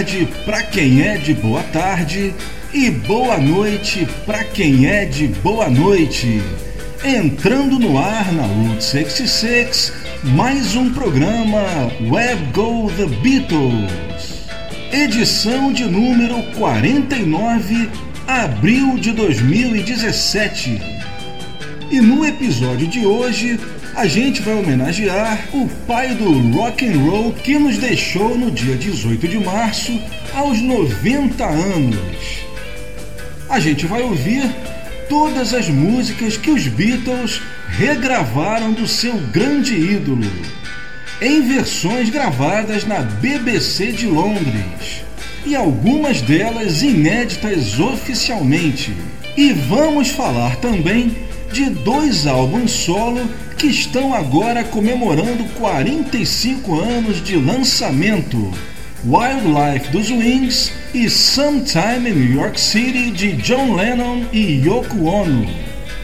tarde para quem é de boa tarde e boa noite para quem é de boa noite. Entrando no ar na Route 66, mais um programa Web Go The Beatles. Edição de número 49, abril de 2017. E no episódio de hoje a gente vai homenagear o pai do rock and roll que nos deixou no dia 18 de março aos 90 anos. A gente vai ouvir todas as músicas que os Beatles regravaram do seu grande ídolo, em versões gravadas na BBC de Londres, e algumas delas inéditas oficialmente. E vamos falar também de dois álbuns solo que estão agora comemorando 45 anos de lançamento: Wildlife dos Wings e Sometime in New York City de John Lennon e Yoko Ono.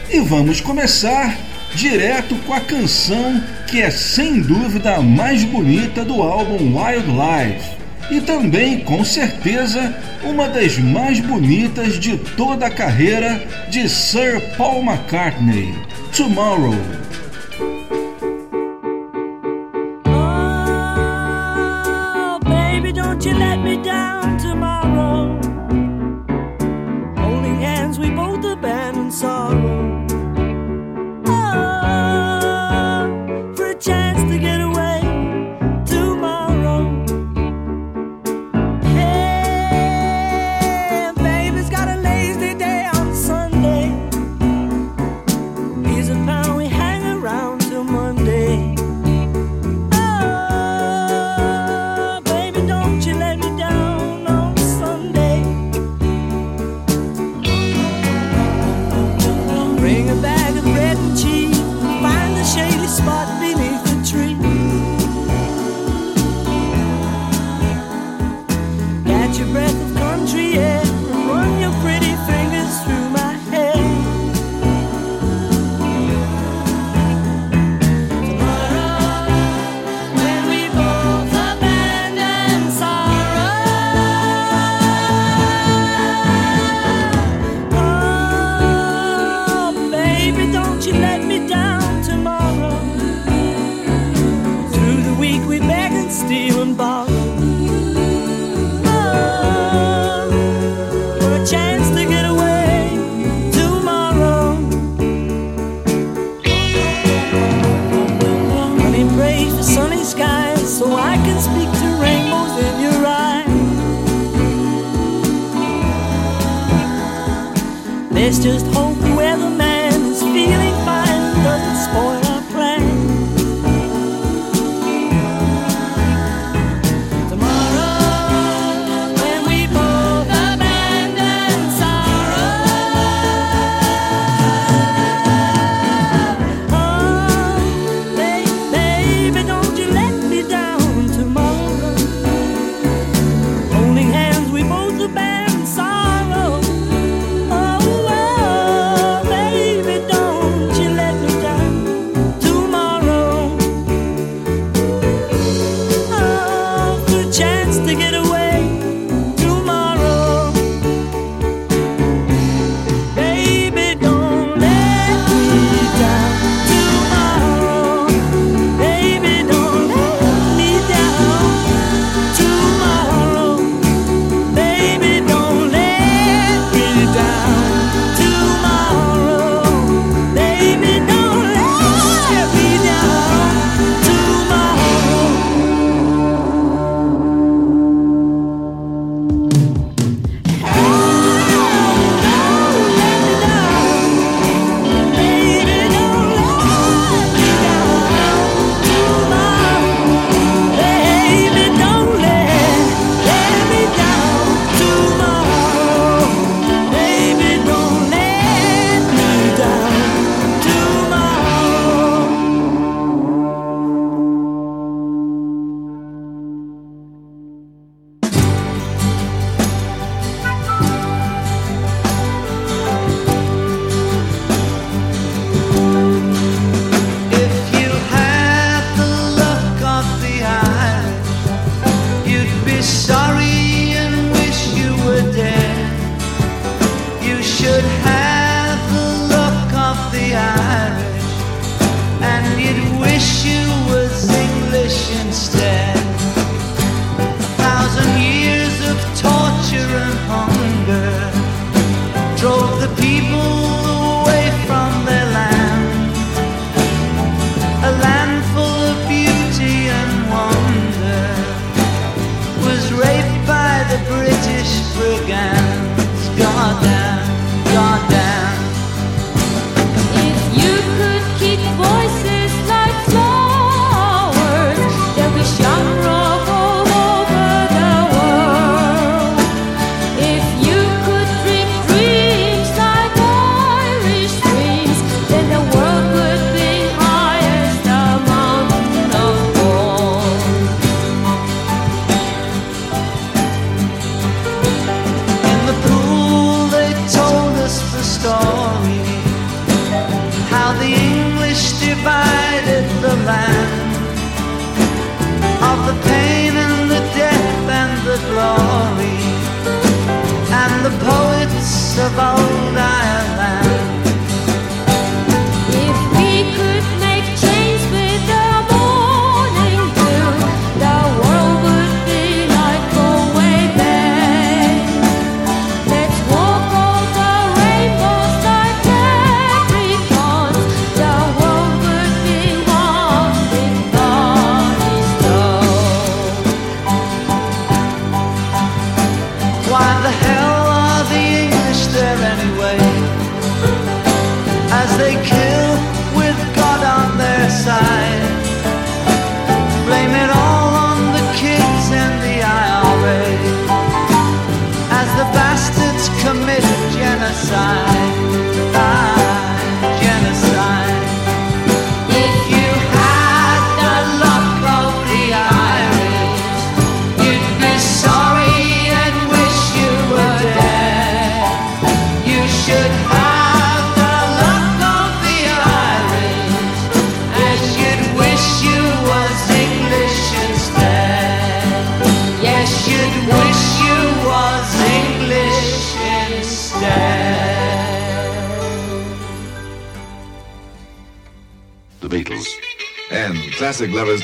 E vamos começar direto com a canção que é sem dúvida a mais bonita do álbum Wildlife e também, com certeza, uma das mais bonitas de toda a carreira de Sir Paul McCartney, Tomorrow.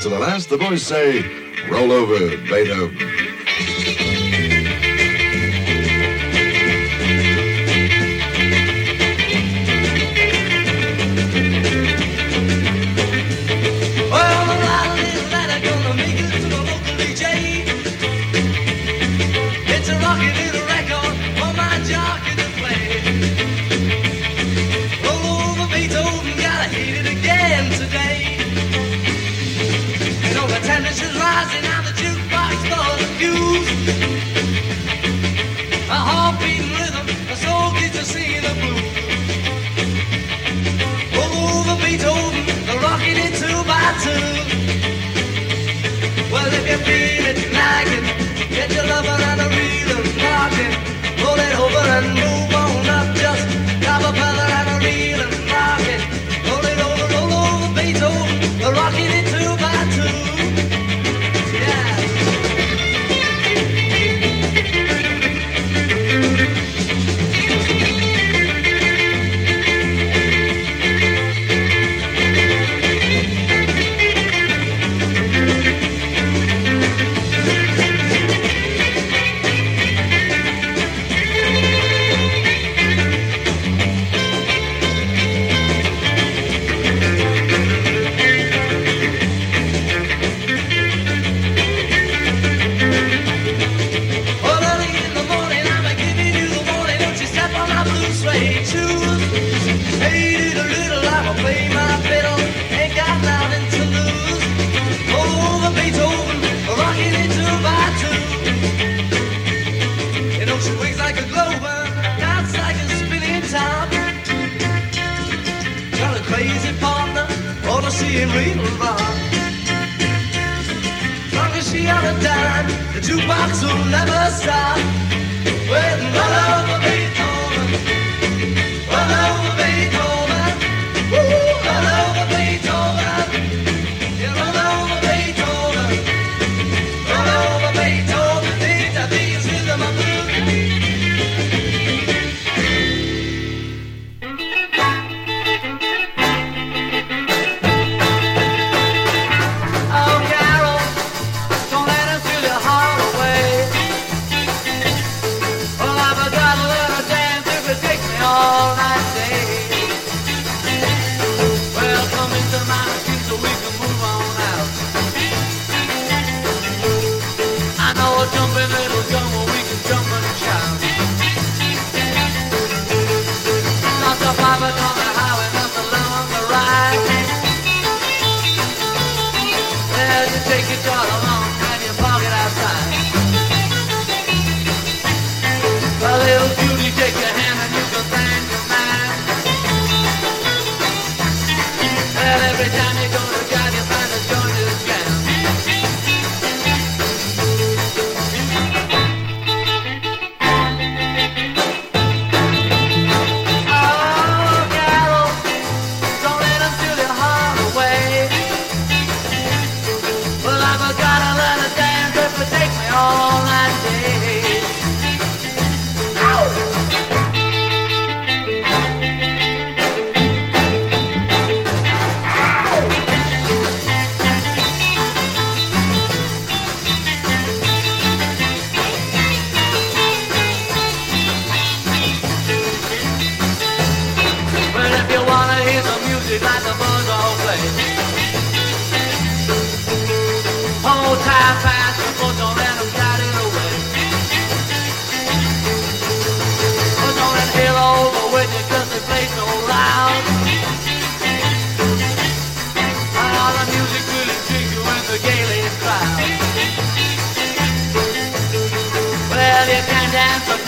To the last, the boys say,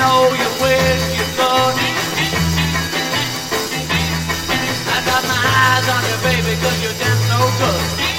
know you when you're. I got my eyes on you, baby, cause you dance no good.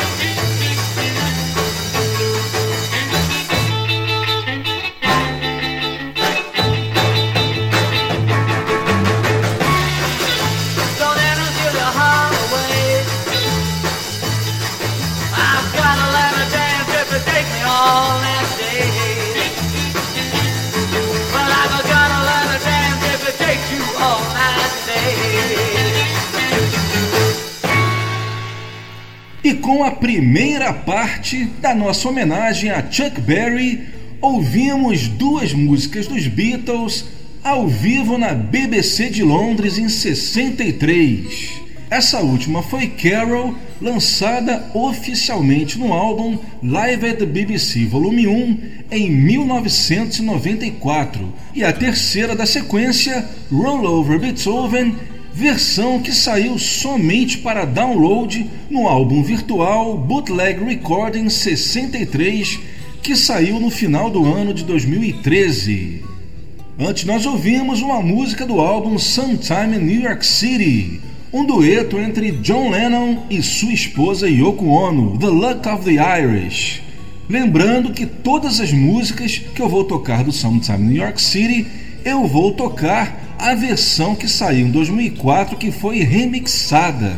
A primeira parte da nossa homenagem a Chuck Berry, ouvimos duas músicas dos Beatles ao vivo na BBC de Londres em 63. Essa última foi Carol, lançada oficialmente no álbum Live at the BBC Volume 1 em 1994, e a terceira da sequência, Roll Over Beethoven, versão que saiu somente para download no álbum virtual Bootleg Recording 63, que saiu no final do ano de 2013. Antes nós ouvimos uma música do álbum Sometime in New York City, um dueto entre John Lennon e sua esposa Yoko Ono, The Luck of the Irish. Lembrando que todas as músicas que eu vou tocar do Sometime New York City, eu vou tocar a versão que saiu em 2004 que foi remixada.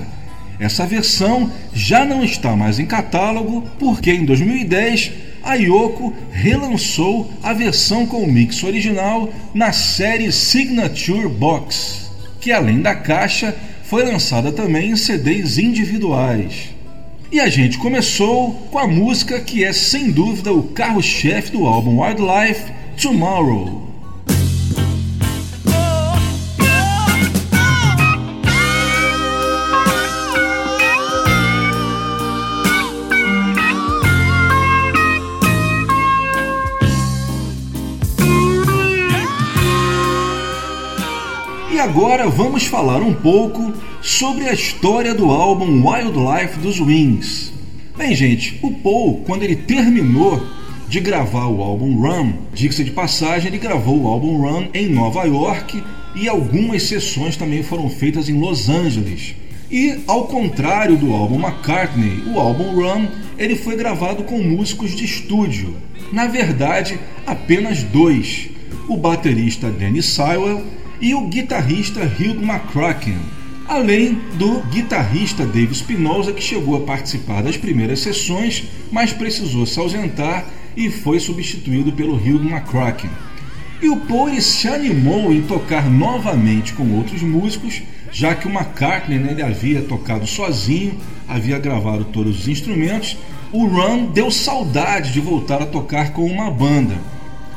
Essa versão já não está mais em catálogo porque em 2010 a Yoko relançou a versão com o mix original na série Signature Box, que além da caixa foi lançada também em CDs individuais. E a gente começou com a música que é sem dúvida o carro-chefe do álbum Wildlife, Tomorrow. E agora vamos falar um pouco sobre a história do álbum Wildlife dos Wings. Bem, gente, o Paul, quando ele terminou de gravar o álbum Run, diga-se de passagem, ele gravou o álbum Run em Nova York e algumas sessões também foram feitas em Los Angeles. E ao contrário do álbum McCartney, o álbum Run ele foi gravado com músicos de estúdio. Na verdade, apenas dois: o baterista Danny Sywell e o guitarrista Hugh McCracken, além do guitarrista Dave Spinoza, que chegou a participar das primeiras sessões, mas precisou se ausentar e foi substituído pelo Hugh McCracken. E o Paul se animou em tocar novamente com outros músicos, já que o McCartney né, ele havia tocado sozinho, havia gravado todos os instrumentos. O Ron deu saudade de voltar a tocar com uma banda.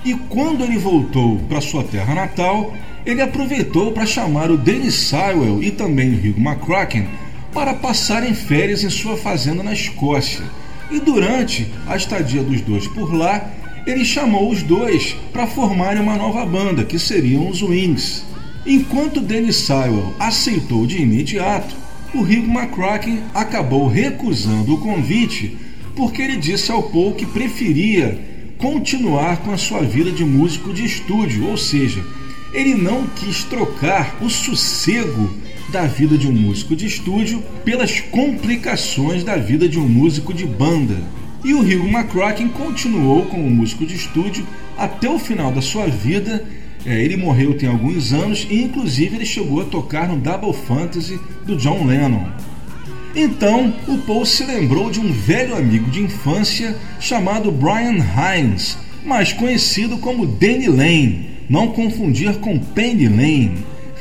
E quando ele voltou para sua terra natal, ele aproveitou para chamar o Dennis Sywell e também o Hugh McCracken para passarem férias em sua fazenda na Escócia. E durante a estadia dos dois por lá, ele chamou os dois para formarem uma nova banda, que seriam os Wings. Enquanto Dennis Sywell aceitou de imediato, o Hugh McCracken acabou recusando o convite porque ele disse ao Paul que preferia continuar com a sua vida de músico de estúdio, ou seja, ele não quis trocar o sossego da vida de um músico de estúdio pelas complicações da vida de um músico de banda. E o Hugh McCracken continuou como músico de estúdio até o final da sua vida. É, ele morreu tem alguns anos e, inclusive, ele chegou a tocar no Double Fantasy do John Lennon. Então, o Paul se lembrou de um velho amigo de infância chamado Brian Hines, mais conhecido como Danny Lane não confundir com Penny Lane.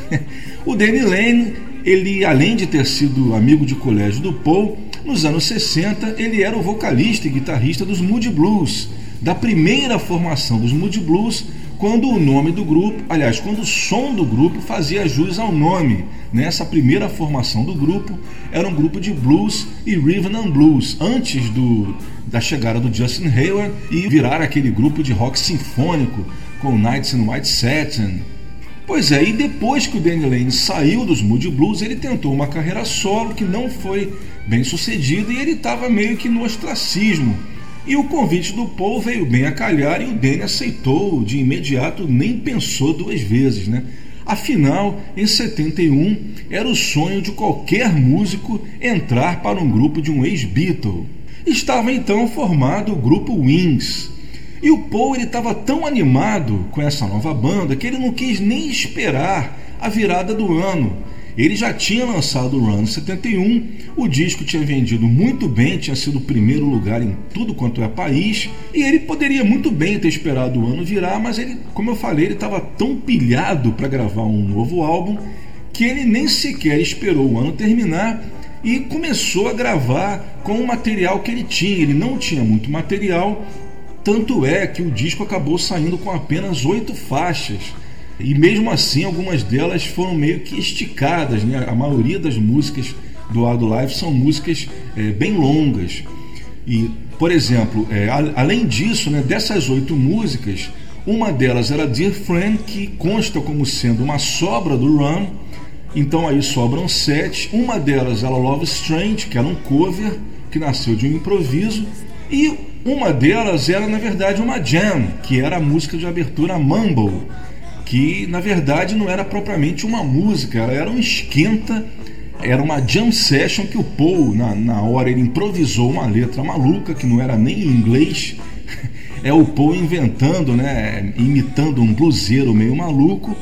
o Danny Lane, ele além de ter sido amigo de colégio do Paul, nos anos 60 ele era o vocalista e guitarrista dos Moody Blues, da primeira formação dos Moody Blues, quando o nome do grupo, aliás, quando o som do grupo fazia jus ao nome. Nessa primeira formação do grupo era um grupo de blues e rhythm and blues, antes do, da chegada do Justin Hayward e virar aquele grupo de rock sinfônico com Nights in White Satin. Pois é, e depois que o Danny Lane saiu dos Moody Blues, ele tentou uma carreira solo que não foi bem sucedida e ele estava meio que no ostracismo. E o convite do Paul veio bem a calhar e o Danny aceitou de imediato, nem pensou duas vezes, né? Afinal, em 71, era o sonho de qualquer músico entrar para um grupo de um ex-Beatle. Estava então formado o grupo Wings, e o Paul ele estava tão animado com essa nova banda que ele não quis nem esperar a virada do ano. Ele já tinha lançado o Run 71, o disco tinha vendido muito bem, tinha sido o primeiro lugar em tudo quanto é país, e ele poderia muito bem ter esperado o ano virar, mas ele, como eu falei, ele estava tão pilhado para gravar um novo álbum que ele nem sequer esperou o ano terminar e começou a gravar com o material que ele tinha. Ele não tinha muito material, tanto é que o disco acabou saindo com apenas oito faixas. E mesmo assim, algumas delas foram meio que esticadas. Né? A maioria das músicas do Live são músicas é, bem longas. E, por exemplo, é, além disso, né, dessas oito músicas, uma delas era Dear Friend, que consta como sendo uma sobra do Run. Então aí sobram sete. Uma delas era Love Strange, que era um cover que nasceu de um improviso. E uma delas era, na verdade, uma jam, que era a música de abertura Mumble, que na verdade não era propriamente uma música, era um esquenta era uma jam session que o Paul, na, na hora, ele improvisou uma letra maluca, que não era nem em inglês. É o Paul inventando, né, imitando um bluseiro meio maluco.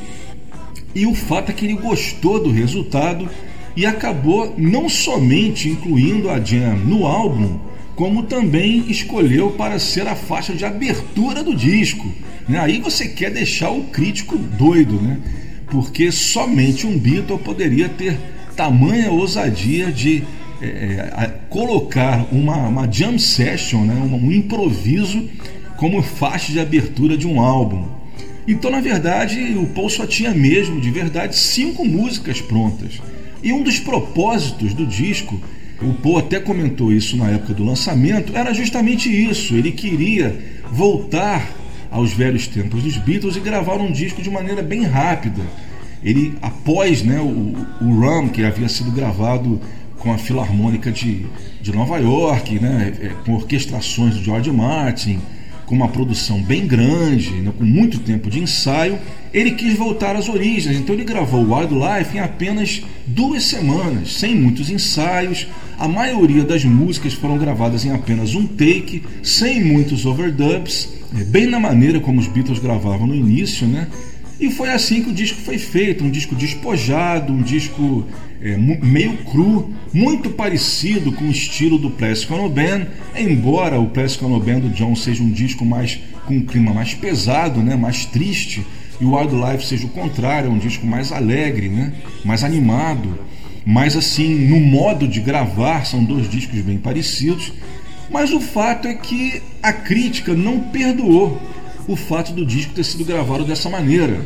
E o fato é que ele gostou do resultado e acabou não somente incluindo a jam no álbum, como também escolheu para ser a faixa de abertura do disco. Né? Aí você quer deixar o crítico doido, né? Porque somente um Beatle poderia ter tamanha ousadia de é, é colocar uma, uma jam session, né, um, um improviso, como faixa de abertura de um álbum. Então, na verdade, o Paul só tinha mesmo, de verdade, cinco músicas prontas. E um dos propósitos do disco, o Paul até comentou isso na época do lançamento, era justamente isso. Ele queria voltar aos velhos tempos dos Beatles e gravar um disco de maneira bem rápida ele após né, o, o Rum, que havia sido gravado com a Filarmônica de, de Nova York, né, é, com orquestrações do George Martin, com uma produção bem grande, né, com muito tempo de ensaio, ele quis voltar às origens. Então ele gravou Wildlife em apenas duas semanas, sem muitos ensaios. A maioria das músicas foram gravadas em apenas um take, sem muitos overdubs, é, bem na maneira como os Beatles gravavam no início, né? E foi assim que o disco foi feito, um disco despojado, um disco é, meio cru, muito parecido com o estilo do Plastic Ono Band, embora o Plastic Ono Band do John seja um disco mais com um clima mais pesado, né, mais triste, e o Wildlife seja o contrário, é um disco mais alegre, né, mais animado, mas assim, no modo de gravar, são dois discos bem parecidos, mas o fato é que a crítica não perdoou o fato do disco ter sido gravado dessa maneira.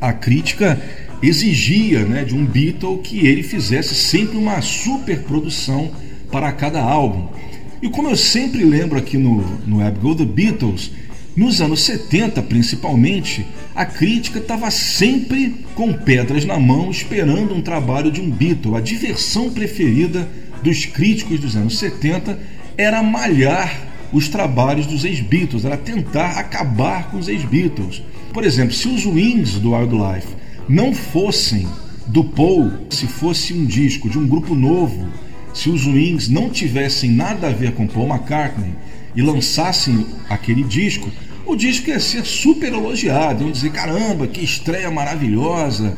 A crítica exigia né, de um Beatle que ele fizesse sempre uma super produção para cada álbum. E como eu sempre lembro aqui no, no Go The Beatles, nos anos 70 principalmente, a crítica estava sempre com pedras na mão esperando um trabalho de um Beatle. A diversão preferida dos críticos dos anos 70 era malhar os trabalhos dos ex-Beatles, era tentar acabar com os ex-Beatles. Por exemplo, se os Wings do Wildlife não fossem do Paul, se fosse um disco de um grupo novo, se os Wings não tivessem nada a ver com Paul McCartney e lançassem aquele disco, o disco ia ser super elogiado, iam dizer: caramba, que estreia maravilhosa,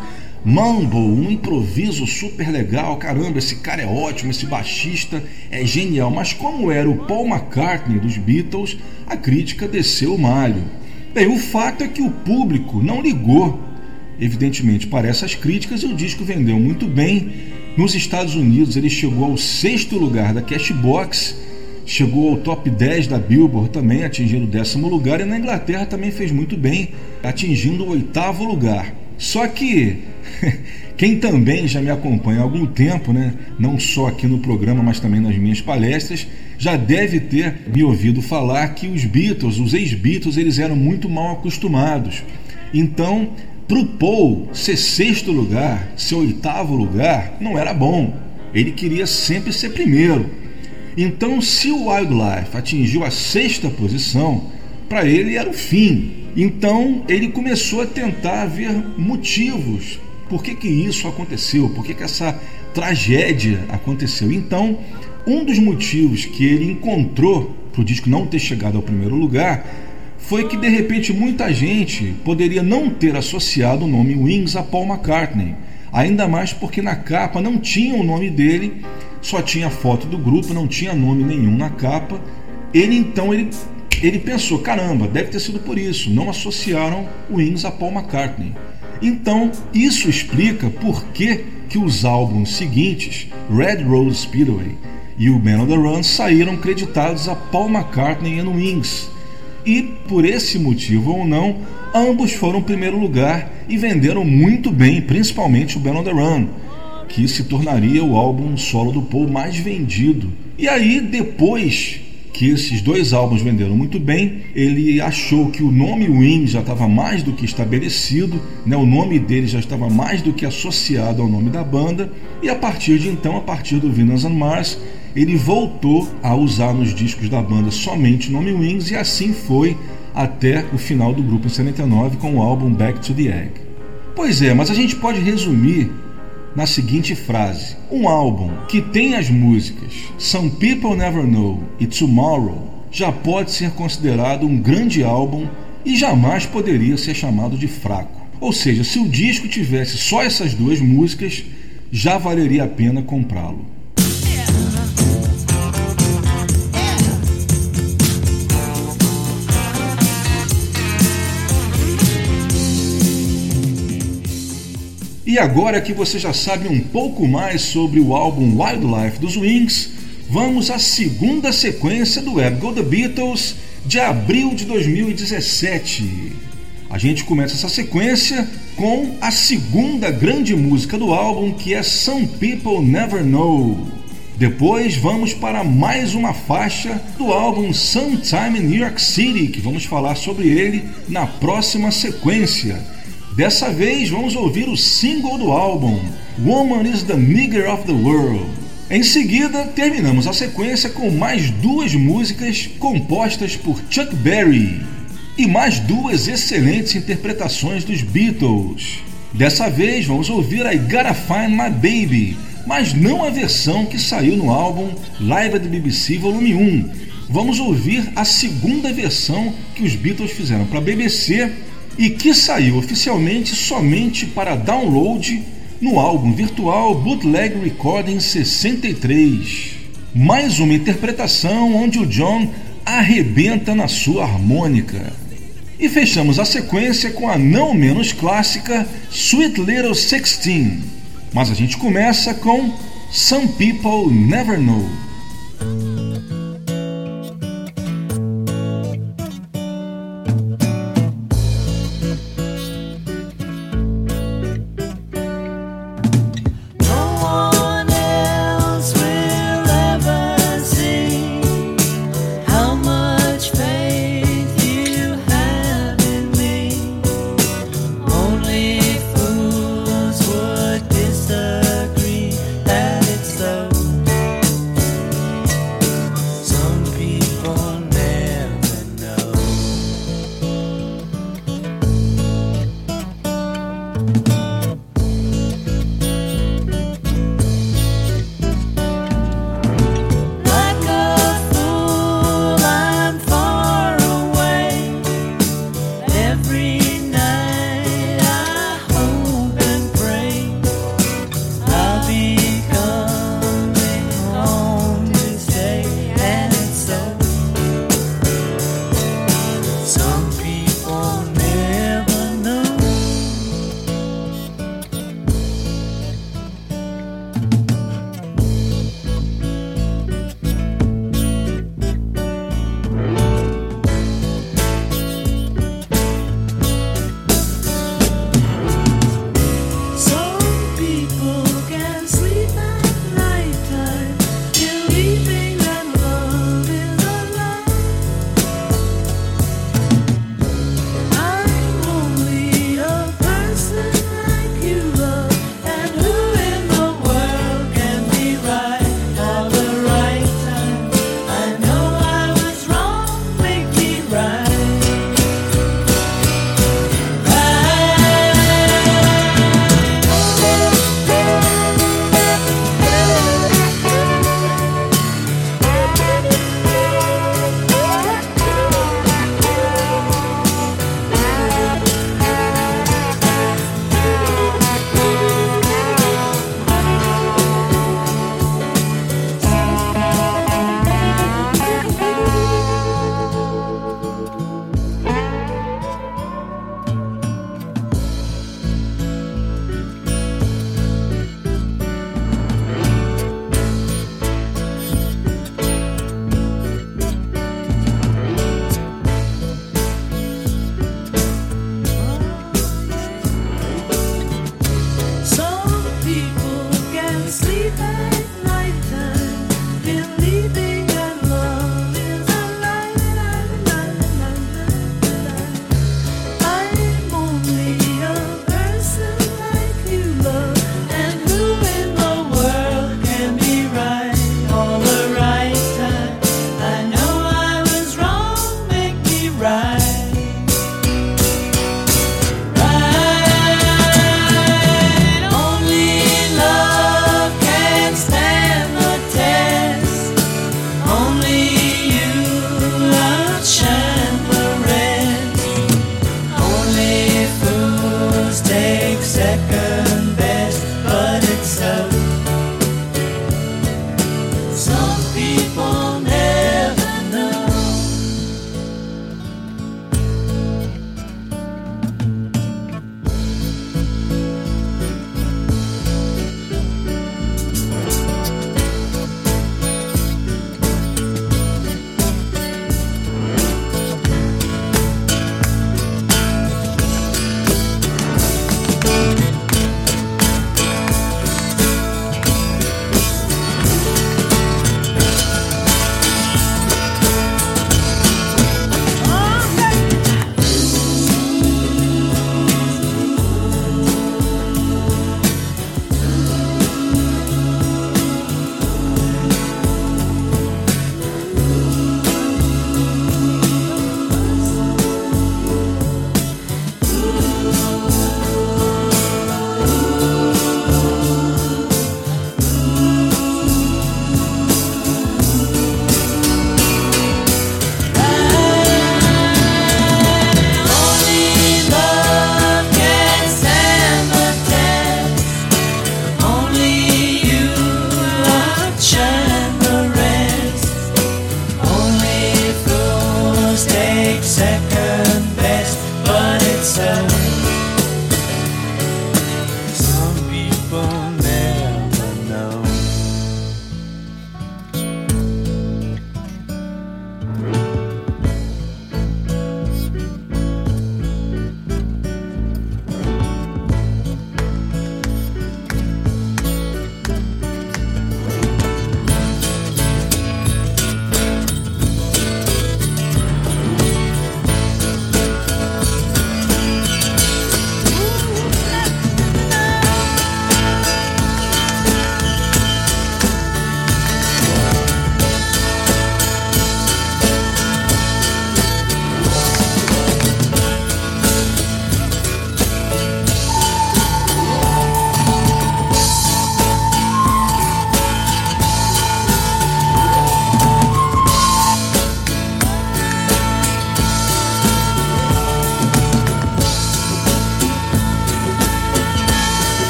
Mumble, um improviso super legal, caramba, esse cara é ótimo, esse baixista é genial. Mas como era o Paul McCartney dos Beatles, a crítica desceu o malho. Bem, o fato é que o público não ligou, evidentemente, para essas críticas e o disco vendeu muito bem. Nos Estados Unidos ele chegou ao sexto lugar da Cashbox, chegou ao top 10 da Billboard também, atingindo o décimo lugar, e na Inglaterra também fez muito bem, atingindo o oitavo lugar. Só que quem também já me acompanha há algum tempo, né, não só aqui no programa, mas também nas minhas palestras, já deve ter me ouvido falar que os Beatles, os ex-Beatles, eles eram muito mal acostumados. Então, para o Paul ser sexto lugar, ser oitavo lugar, não era bom. Ele queria sempre ser primeiro. Então, se o Wildlife atingiu a sexta posição, para ele era o fim. Então ele começou a tentar ver motivos. Por que, que isso aconteceu? Por que, que essa tragédia aconteceu? Então, um dos motivos que ele encontrou para o disco não ter chegado ao primeiro lugar foi que de repente muita gente poderia não ter associado o nome Wings a Paul McCartney. Ainda mais porque na capa não tinha o nome dele, só tinha foto do grupo, não tinha nome nenhum na capa. Ele então ele ele pensou: caramba, deve ter sido por isso, não associaram Wings a Paul McCartney. Então, isso explica por que que os álbuns seguintes, Red Rose Speedway e o Man on the Run, saíram creditados a Paul McCartney and Wings. E, por esse motivo ou não, ambos foram primeiro lugar e venderam muito bem, principalmente o Man on the Run, que se tornaria o álbum solo do Paul mais vendido. E aí, depois que esses dois álbuns venderam muito bem, ele achou que o nome Wings já estava mais do que estabelecido, né? o nome dele já estava mais do que associado ao nome da banda, e a partir de então, a partir do Venus and Mars, ele voltou a usar nos discos da banda somente o nome Wings, e assim foi até o final do grupo em 79 com o álbum Back to the Egg. Pois é, mas a gente pode resumir na seguinte frase: Um álbum que tem as músicas Some People Never Know e Tomorrow já pode ser considerado um grande álbum e jamais poderia ser chamado de fraco. Ou seja, se o disco tivesse só essas duas músicas, já valeria a pena comprá-lo. E agora que você já sabe um pouco mais sobre o álbum Wildlife dos Wings, vamos à segunda sequência do Web Go The Beatles de abril de 2017. A gente começa essa sequência com a segunda grande música do álbum, que é Some People Never Know. Depois vamos para mais uma faixa do álbum Sometime in New York City, que vamos falar sobre ele na próxima sequência. Dessa vez vamos ouvir o single do álbum, Woman is the Nigger of the World. Em seguida, terminamos a sequência com mais duas músicas compostas por Chuck Berry e mais duas excelentes interpretações dos Beatles. Dessa vez vamos ouvir I Gotta Find My Baby, mas não a versão que saiu no álbum Live at the BBC Volume 1. Vamos ouvir a segunda versão que os Beatles fizeram para a BBC e que saiu oficialmente somente para download no álbum virtual Bootleg Recording 63. Mais uma interpretação onde o John arrebenta na sua harmônica. E fechamos a sequência com a não menos clássica Sweet Little Sixteen. Mas a gente começa com Some People Never Know.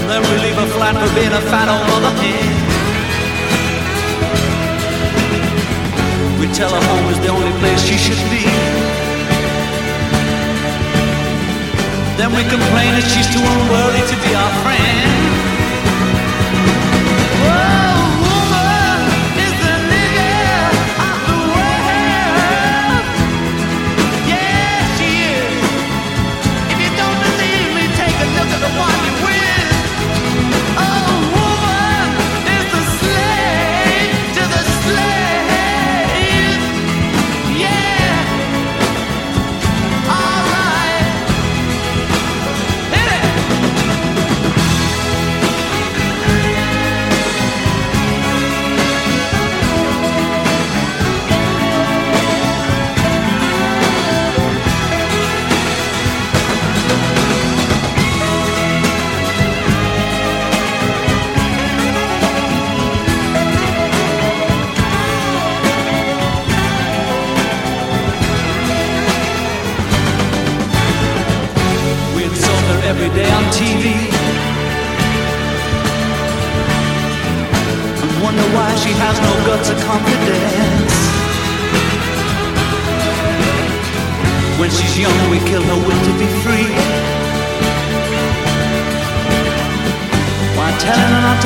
And then we leave a flat for being a fat old mother hen. We tell her home is the only place she should be. Then we complain that she's too unworthy to be our friend.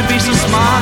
to be so smart.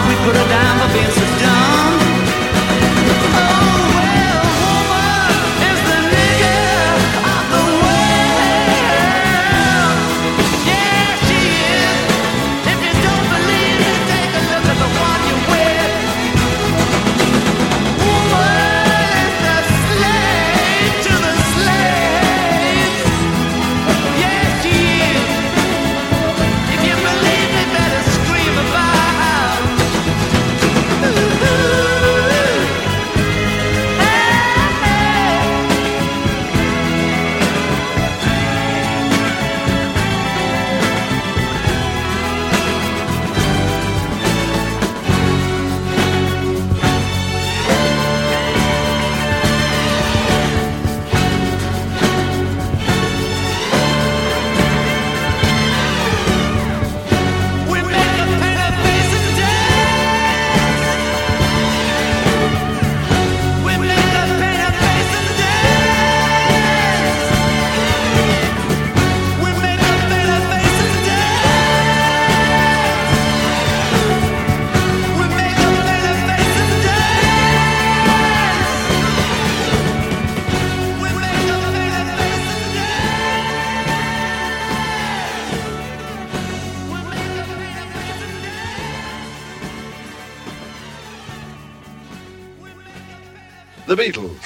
The Beatles.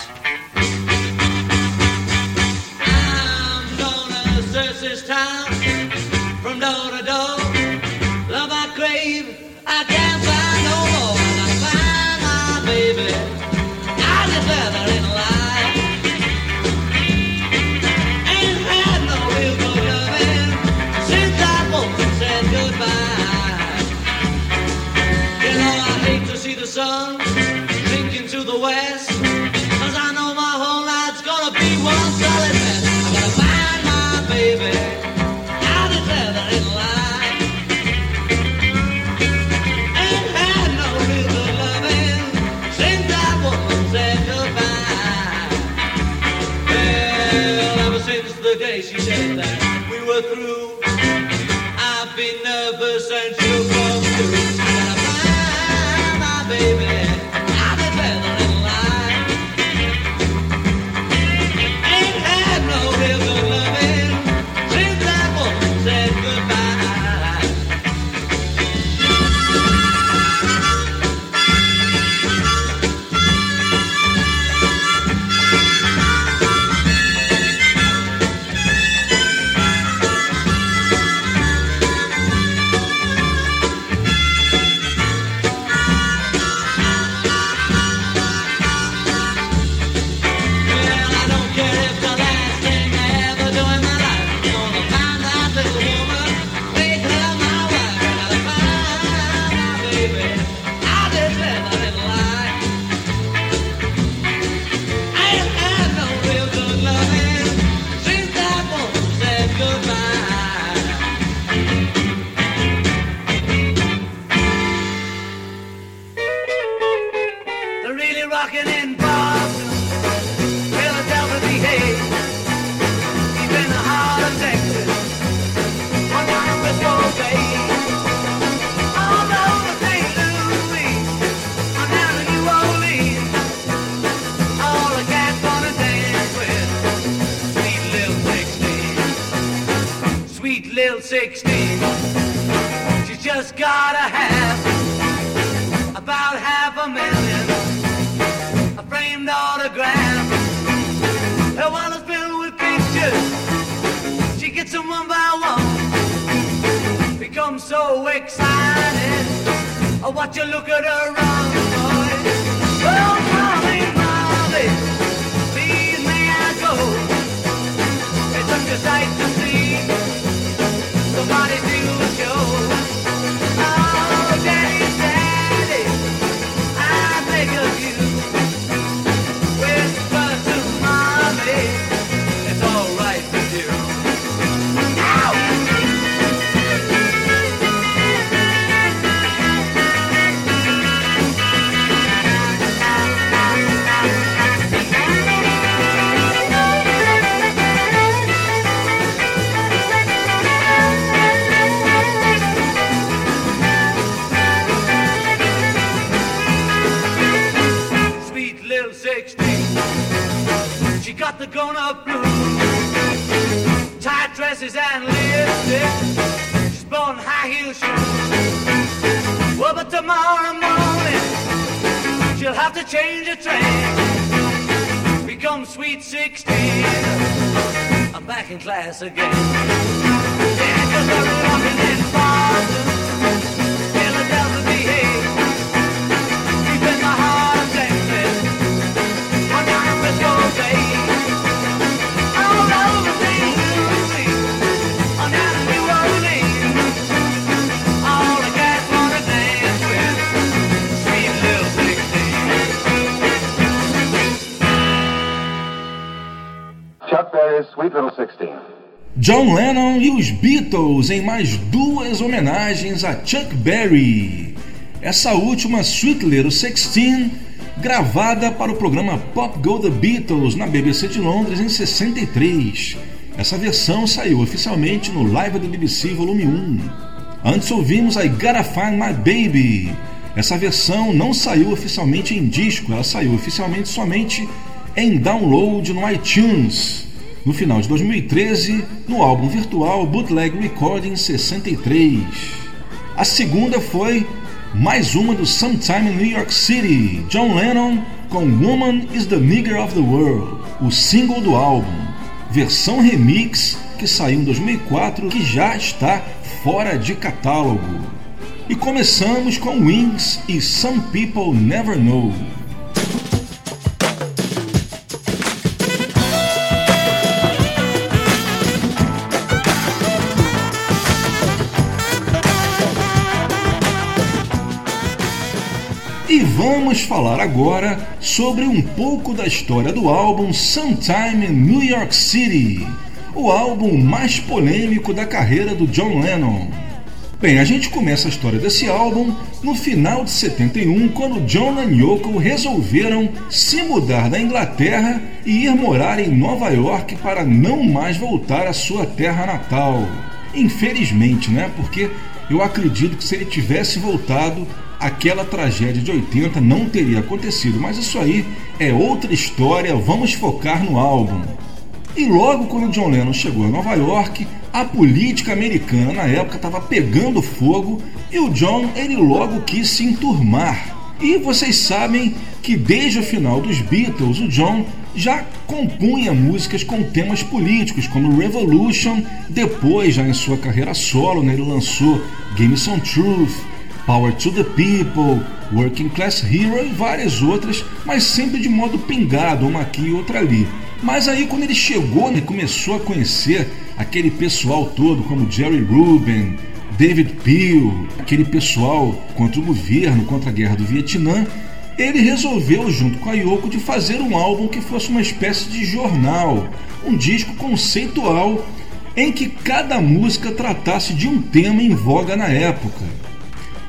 I'm gonna search this town from door to door. Beatles em mais duas homenagens a Chuck Berry. Essa última, Sweet Little Sixteen, gravada para o programa Pop Go The Beatles na BBC de Londres em 63. Essa versão saiu oficialmente no Live da BBC Volume 1. Antes ouvimos I Gotta Find My Baby. Essa versão não saiu oficialmente em disco, ela saiu oficialmente somente em download no iTunes. No final de 2013, no álbum virtual Bootleg Recording 63. A segunda foi mais uma do Sometime in New York City, John Lennon com Woman is the Nigger of the World, o single do álbum, versão remix que saiu em 2004 que já está fora de catálogo. E começamos com Wings e Some People Never Know. Vamos falar agora sobre um pouco da história do álbum Sometime in New York City, o álbum mais polêmico da carreira do John Lennon. Bem, a gente começa a história desse álbum no final de 71, quando John e Yoko resolveram se mudar da Inglaterra e ir morar em Nova York para não mais voltar à sua terra natal. Infelizmente, né? Porque eu acredito que se ele tivesse voltado, aquela tragédia de 80 não teria acontecido, mas isso aí é outra história, vamos focar no álbum. E logo quando John Lennon chegou a Nova York, a política americana na época estava pegando fogo e o John ele logo quis se enturmar. E vocês sabem que desde o final dos Beatles, o John já compunha músicas com temas políticos, como Revolution. Depois, já em sua carreira solo, né, ele lançou Game Some Truth, Power to the People, Working Class Hero e várias outras, mas sempre de modo pingado, uma aqui e outra ali. Mas aí quando ele chegou e né, começou a conhecer aquele pessoal todo, como Jerry Rubin, David Peel, aquele pessoal contra o governo, contra a guerra do Vietnã, ele resolveu, junto com a Yoko, de fazer um álbum que fosse uma espécie de jornal, um disco conceitual em que cada música tratasse de um tema em voga na época.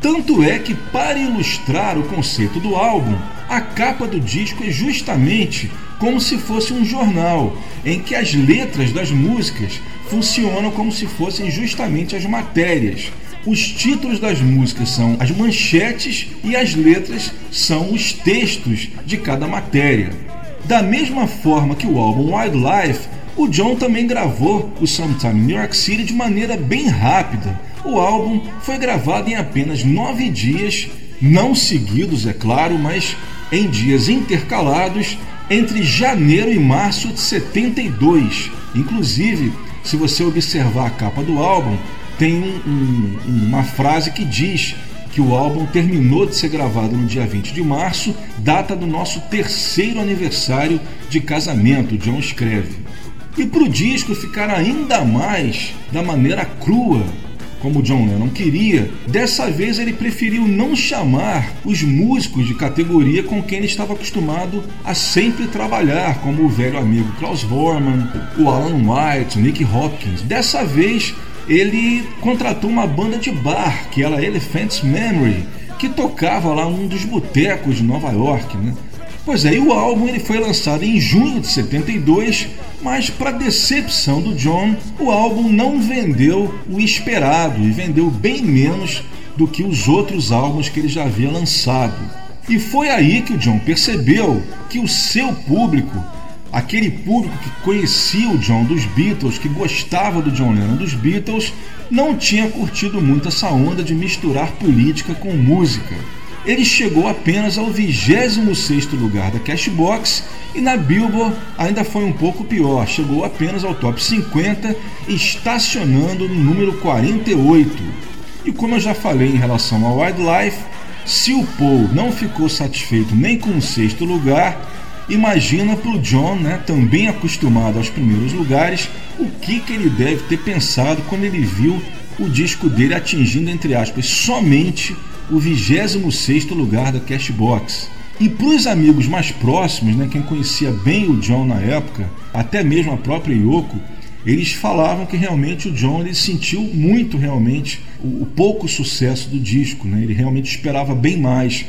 Tanto é que, para ilustrar o conceito do álbum, a capa do disco é justamente como se fosse um jornal, em que as letras das músicas funcionam como se fossem justamente as matérias. Os títulos das músicas são as manchetes e as letras são os textos de cada matéria. Da mesma forma que o álbum Wildlife, o John também gravou o Sometime in New York City de maneira bem rápida o álbum foi gravado em apenas nove dias, não seguidos, é claro, mas em dias intercalados entre janeiro e março de 72. Inclusive, se você observar a capa do álbum, tem um, um, uma frase que diz que o álbum terminou de ser gravado no dia 20 de março, data do nosso terceiro aniversário de casamento, John escreve. E para o disco ficar ainda mais da maneira crua como John Lennon queria, dessa vez ele preferiu não chamar os músicos de categoria com quem ele estava acostumado a sempre trabalhar, como o velho amigo Klaus Vorman, o Alan White, o Nick Hopkins. Dessa vez ele contratou uma banda de bar, que era Elephant's Memory, que tocava lá num dos botecos de Nova York. Né? Pois é, e o álbum ele foi lançado em junho de 72, mas para decepção do John, o álbum não vendeu o esperado e vendeu bem menos do que os outros álbuns que ele já havia lançado. E foi aí que o John percebeu que o seu público, aquele público que conhecia o John dos Beatles, que gostava do John Lennon dos Beatles, não tinha curtido muito essa onda de misturar política com música ele chegou apenas ao 26º lugar da Cashbox e na Billboard ainda foi um pouco pior, chegou apenas ao top 50, estacionando no número 48. E como eu já falei em relação ao Wildlife, se o Paul não ficou satisfeito nem com o sexto lugar, imagina para o John, né, também acostumado aos primeiros lugares, o que, que ele deve ter pensado quando ele viu o disco dele atingindo, entre aspas, somente o 26 lugar da Cashbox. E para os amigos mais próximos, né, quem conhecia bem o John na época, até mesmo a própria Yoko, eles falavam que realmente o John ele sentiu muito realmente o, o pouco sucesso do disco, né? ele realmente esperava bem mais.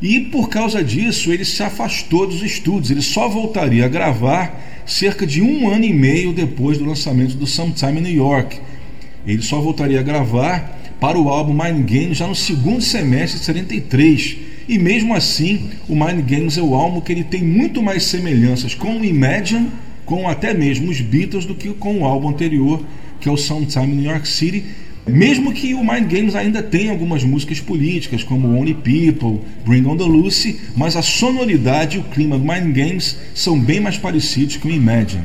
E por causa disso ele se afastou dos estudos, ele só voltaria a gravar cerca de um ano e meio depois do lançamento do Sometime in New York. Ele só voltaria a gravar para o álbum Mind Games já no segundo semestre de 73. E mesmo assim, o Mind Games é o álbum que ele tem muito mais semelhanças com o Imagine, com até mesmo os Beatles, do que com o álbum anterior, que é o Sometime in New York City. Mesmo que o Mind Games ainda tenha algumas músicas políticas, como Only People, Bring on the Lucy, mas a sonoridade e o clima do Mind Games são bem mais parecidos com o Imagine.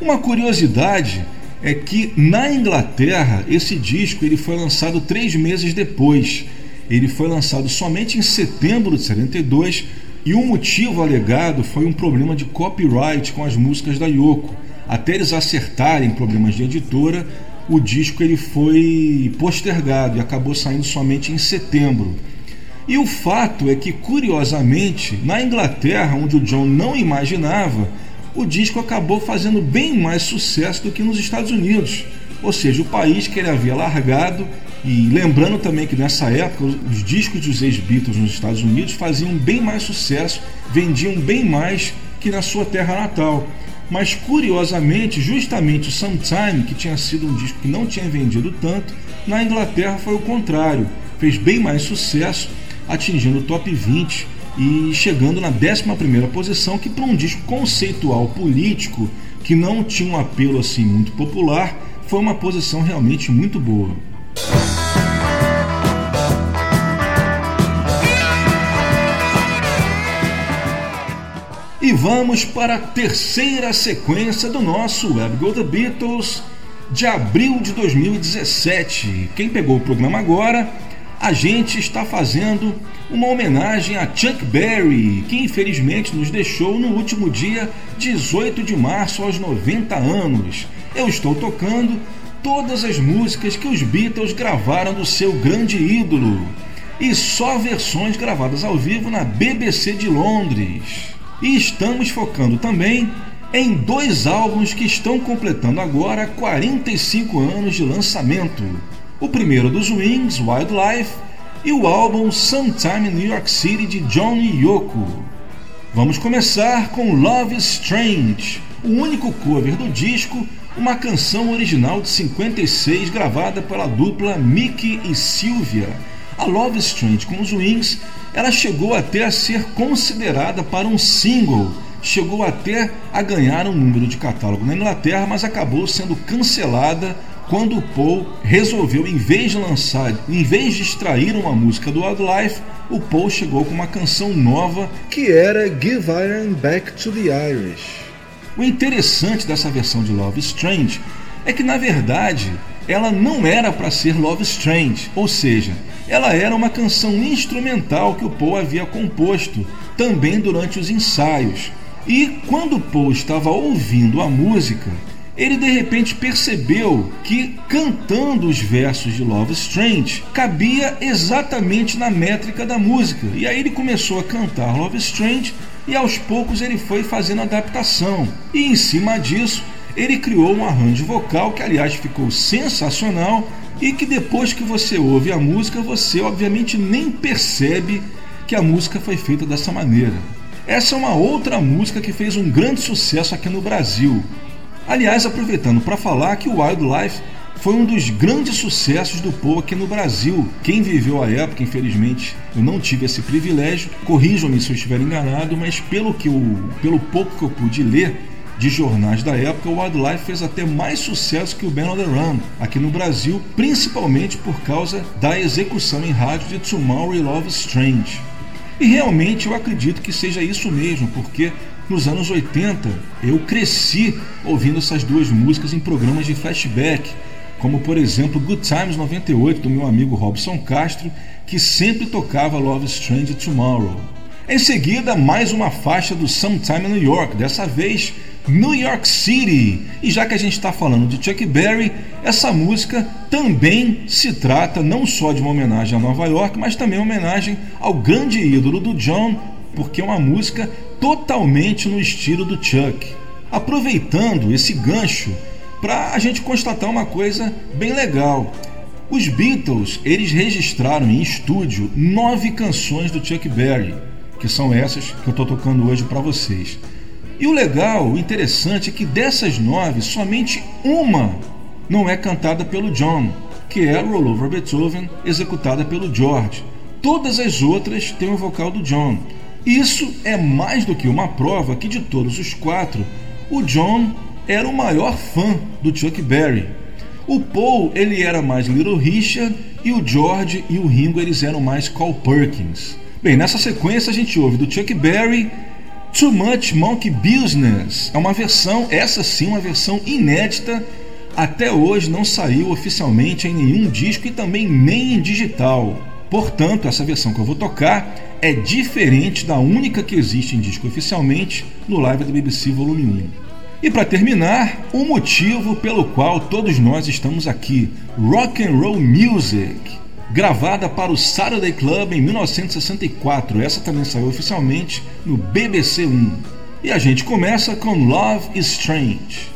Uma curiosidade é que na Inglaterra esse disco ele foi lançado três meses depois. Ele foi lançado somente em setembro de 72 e o motivo alegado foi um problema de copyright com as músicas da Yoko. Até eles acertarem problemas de editora, o disco ele foi postergado e acabou saindo somente em setembro. E o fato é que, curiosamente, na Inglaterra, onde o John não imaginava, o disco acabou fazendo bem mais sucesso do que nos Estados Unidos. Ou seja, o país que ele havia largado, e lembrando também que nessa época os discos dos ex-Beatles nos Estados Unidos faziam bem mais sucesso, vendiam bem mais que na sua terra natal. Mas curiosamente, justamente o Sometime, que tinha sido um disco que não tinha vendido tanto, na Inglaterra foi o contrário, fez bem mais sucesso atingindo o top 20 e chegando na 11 posição, que para um disco conceitual político que não tinha um apelo assim muito popular, foi uma posição realmente muito boa. E vamos para a terceira sequência do nosso Web Go The Beatles de abril de 2017. Quem pegou o programa agora a gente está fazendo uma homenagem a Chuck Berry, que infelizmente nos deixou no último dia 18 de março aos 90 anos. Eu estou tocando todas as músicas que os Beatles gravaram do seu grande ídolo e só versões gravadas ao vivo na BBC de Londres. E estamos focando também em dois álbuns que estão completando agora 45 anos de lançamento o primeiro dos Wings, Wildlife, e o álbum Sometime in New York City de John Yoko. Vamos começar com Love Strange, o único cover do disco, uma canção original de 56 gravada pela dupla Mickey e Sylvia. A Love Strange com os Wings, ela chegou até a ser considerada para um single, chegou até a ganhar um número de catálogo na Inglaterra, mas acabou sendo cancelada quando o Paul resolveu, em vez de lançar, em vez de extrair uma música do Wildlife, o Paul chegou com uma canção nova que era Give Iron Back to the Irish. O interessante dessa versão de Love Strange é que na verdade ela não era para ser Love Strange, ou seja, ela era uma canção instrumental que o Paul havia composto também durante os ensaios. E quando Paul estava ouvindo a música, ele de repente percebeu que cantando os versos de Love Strange cabia exatamente na métrica da música. E aí ele começou a cantar Love Strange e aos poucos ele foi fazendo adaptação. E em cima disso, ele criou um arranjo vocal que aliás ficou sensacional e que depois que você ouve a música, você obviamente nem percebe que a música foi feita dessa maneira. Essa é uma outra música que fez um grande sucesso aqui no Brasil. Aliás, aproveitando para falar que o Wildlife foi um dos grandes sucessos do Paul aqui no Brasil. Quem viveu a época, infelizmente, eu não tive esse privilégio. Corrijam-me se eu estiver enganado, mas pelo que eu, pelo pouco que eu pude ler de jornais da época, o Wildlife fez até mais sucesso que o Ben on the Run aqui no Brasil, principalmente por causa da execução em rádio de Tomorrow Love Strange. E realmente eu acredito que seja isso mesmo, porque nos anos 80, eu cresci ouvindo essas duas músicas em programas de flashback, como por exemplo Good Times 98 do meu amigo Robson Castro, que sempre tocava Love Strange Tomorrow. Em seguida, mais uma faixa do Sometime in New York, dessa vez New York City. E já que a gente está falando de Chuck Berry, essa música também se trata não só de uma homenagem a Nova York, mas também uma homenagem ao grande ídolo do John, porque é uma música totalmente no estilo do Chuck. Aproveitando esse gancho para a gente constatar uma coisa bem legal. Os Beatles eles registraram em estúdio nove canções do Chuck Berry, que são essas que eu estou tocando hoje para vocês. E o legal, o interessante é que dessas nove, somente uma não é cantada pelo John, que é Roll Over Beethoven, executada pelo George. Todas as outras têm o vocal do John. Isso é mais do que uma prova que de todos os quatro, o John era o maior fã do Chuck Berry. O Paul ele era mais Little Richard e o George e o Ringo eles eram mais Carl Perkins. Bem, nessa sequência a gente ouve do Chuck Berry Too Much Monkey Business. É uma versão, essa sim, uma versão inédita até hoje não saiu oficialmente em nenhum disco e também nem em digital. Portanto, essa versão que eu vou tocar é diferente da única que existe em disco oficialmente no live da BBC Volume 1. E para terminar, o motivo pelo qual todos nós estamos aqui, Rock and Roll Music, gravada para o Saturday Club em 1964. Essa também saiu oficialmente no BBC 1. E a gente começa com Love is Strange.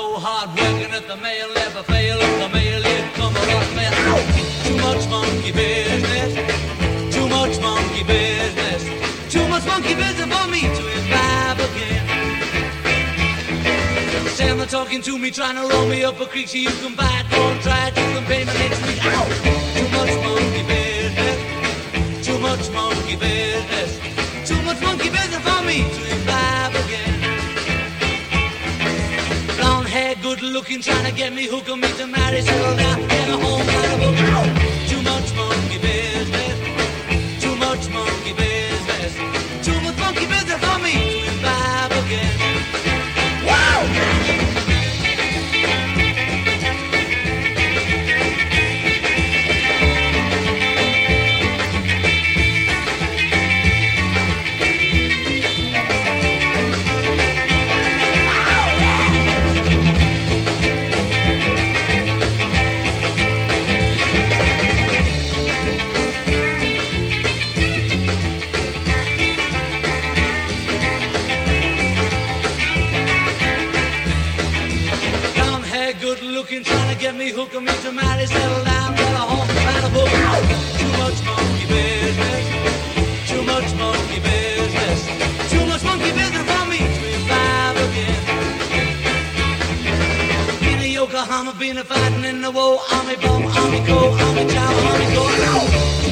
Hard working at the mail, never fail if the mail did come across me. Too much monkey business, too much monkey business, too much monkey business for me to imbibe again. Sam talking to me, trying to roll me up a creek so you can buy it, go and try it, you can pay me next week. Ow! Too much monkey business, too much monkey business, too much monkey business for me to looking, trying to get me, hooking me to marry, settle down, get a home of a Ow! Too much monkey business, too much monkey business, too much monkey business for me to imbibe again. Get me, marry, settle down, get a home, find a book. Too much monkey business, too much monkey business, too much monkey business for me to revive again. Been a Yokohama, been a fighting in the war, army bomb, army go, army chow, army go.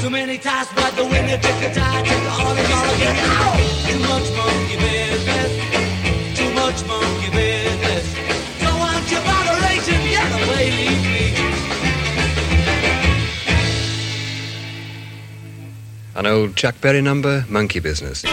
Too many tasks, but the the the all again. Too much monkey business, too much monkey business. Don't want your moderation, get away, leave me. An old Chuck Berry number, Monkey Business.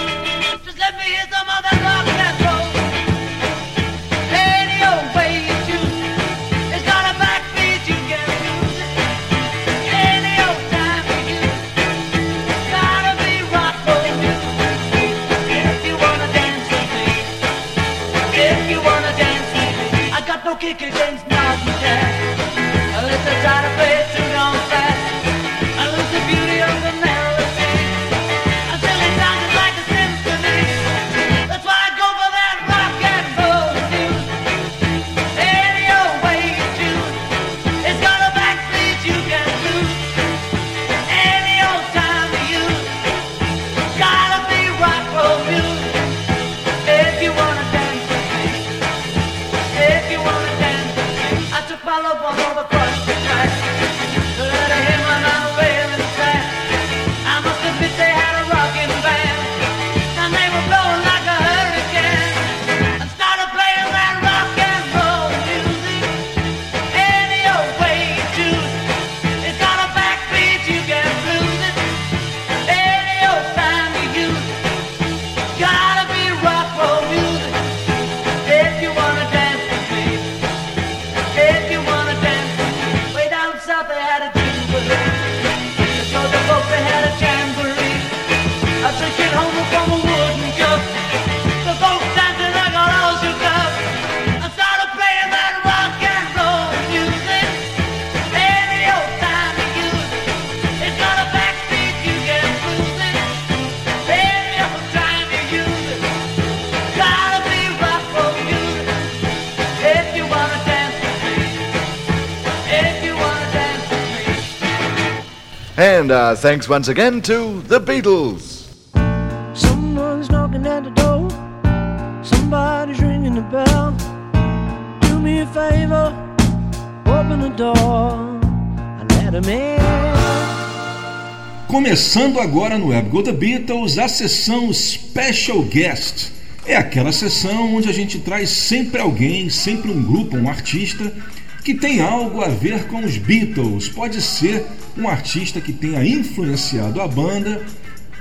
Thanks once again to the Beatles. Someone's knocking at the door. Somebody's ringing the bell. Do me a favor, open the door and let him in. Começando agora no Web Go The Beatles, a sessão Special Guest. É aquela sessão onde a gente traz sempre alguém, sempre um grupo, um artista que tem algo a ver com os Beatles. Pode ser um artista que tenha influenciado a banda,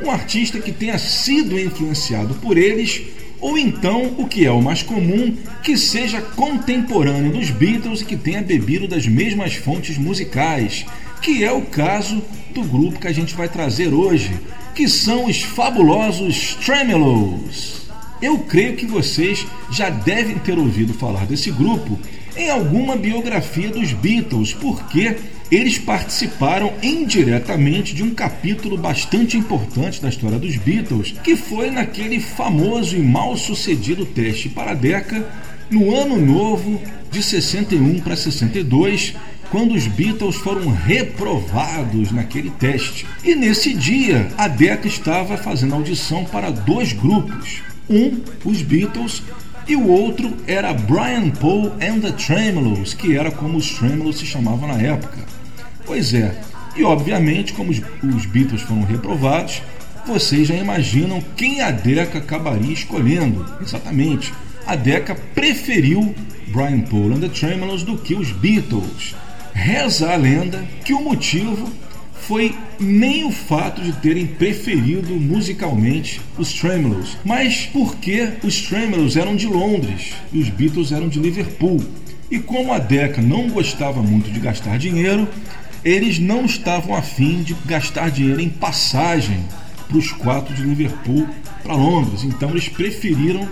um artista que tenha sido influenciado por eles, ou então, o que é o mais comum, que seja contemporâneo dos Beatles e que tenha bebido das mesmas fontes musicais, que é o caso do grupo que a gente vai trazer hoje, que são os fabulosos Tremelos. Eu creio que vocês já devem ter ouvido falar desse grupo em alguma biografia dos Beatles, porque eles participaram indiretamente de um capítulo bastante importante da história dos Beatles, que foi naquele famoso e mal sucedido teste para a Deca no ano novo de 61 para 62, quando os Beatles foram reprovados naquele teste. E nesse dia, a Deca estava fazendo audição para dois grupos. Um, os Beatles, e o outro era Brian Paul and the Tremolos, que era como os Tremolos se chamavam na época. Pois é, e obviamente, como os, Beatles foram reprovados, vocês já imaginam quem a Deca acabaria escolhendo. Exatamente, a Deca preferiu Brian Paul and the Tremolos do que os Beatles. Reza a lenda que o motivo foi nem o fato de terem preferido musicalmente os Tremolos, mas porque os Tremolos eram de Londres e os Beatles eram de Liverpool. E como a Decca não gostava muito de gastar dinheiro, eles não estavam afim de gastar dinheiro em passagem para os quatro de Liverpool para Londres. Então eles preferiram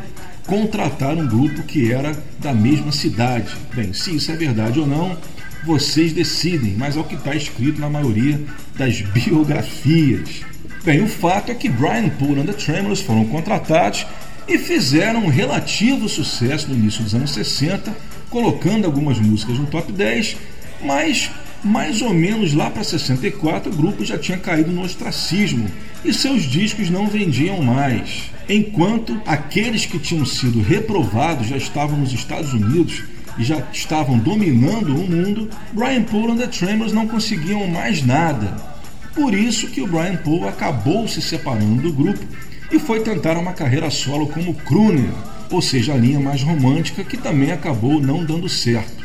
contratar um grupo que era da mesma cidade. Bem, se isso é verdade ou não, vocês decidem, mas é o que está escrito na maioria das biografias. Bem, o fato é que Brian Poole e The Tremors foram contratados e fizeram um relativo sucesso no início dos anos 60, colocando algumas músicas no top 10, mas mais ou menos lá para 64 o grupo já tinha caído no ostracismo e seus discos não vendiam mais. Enquanto aqueles que tinham sido reprovados já estavam nos Estados Unidos e já estavam dominando o mundo, Brian Poole e The Tremors não conseguiam mais nada. Por isso que o Brian Poole acabou se separando do grupo e foi tentar uma carreira solo como crooner, ou seja, a linha mais romântica que também acabou não dando certo.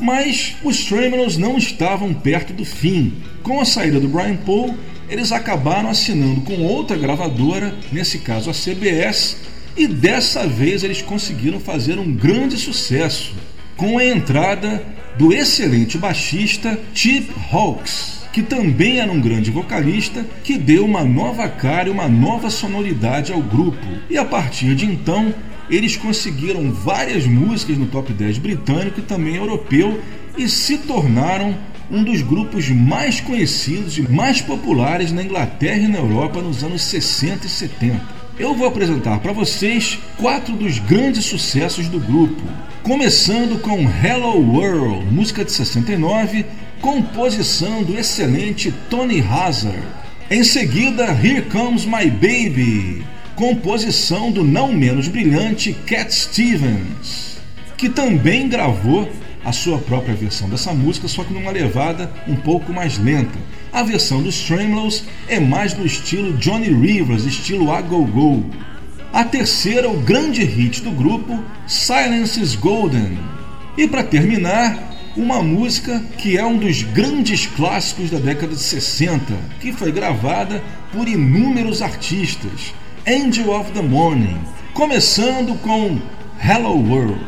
Mas os Tremors não estavam perto do fim. Com a saída do Brian Poole, eles acabaram assinando com outra gravadora, nesse caso a CBS, e dessa vez eles conseguiram fazer um grande sucesso com a entrada do excelente baixista Chip Hawkes, que também era um grande vocalista que deu uma nova cara e uma nova sonoridade ao grupo. E a partir de então, eles conseguiram várias músicas no top 10 britânico e também europeu e se tornaram um dos grupos mais conhecidos e mais populares na Inglaterra e na Europa nos anos 60 e 70 eu vou apresentar para vocês quatro dos grandes sucessos do grupo, começando com Hello World, música de 69, composição do excelente Tony Hazard. Em seguida, Here Comes My Baby, composição do não menos brilhante Cat Stevens, que também gravou a sua própria versão dessa música, só que numa levada um pouco mais lenta. A versão dos Tremlos é mais no estilo Johnny Rivers, estilo A Go Go. A terceira, o grande hit do grupo, Silence is Golden. E para terminar, uma música que é um dos grandes clássicos da década de 60, que foi gravada por inúmeros artistas, Angel of the Morning, começando com Hello World.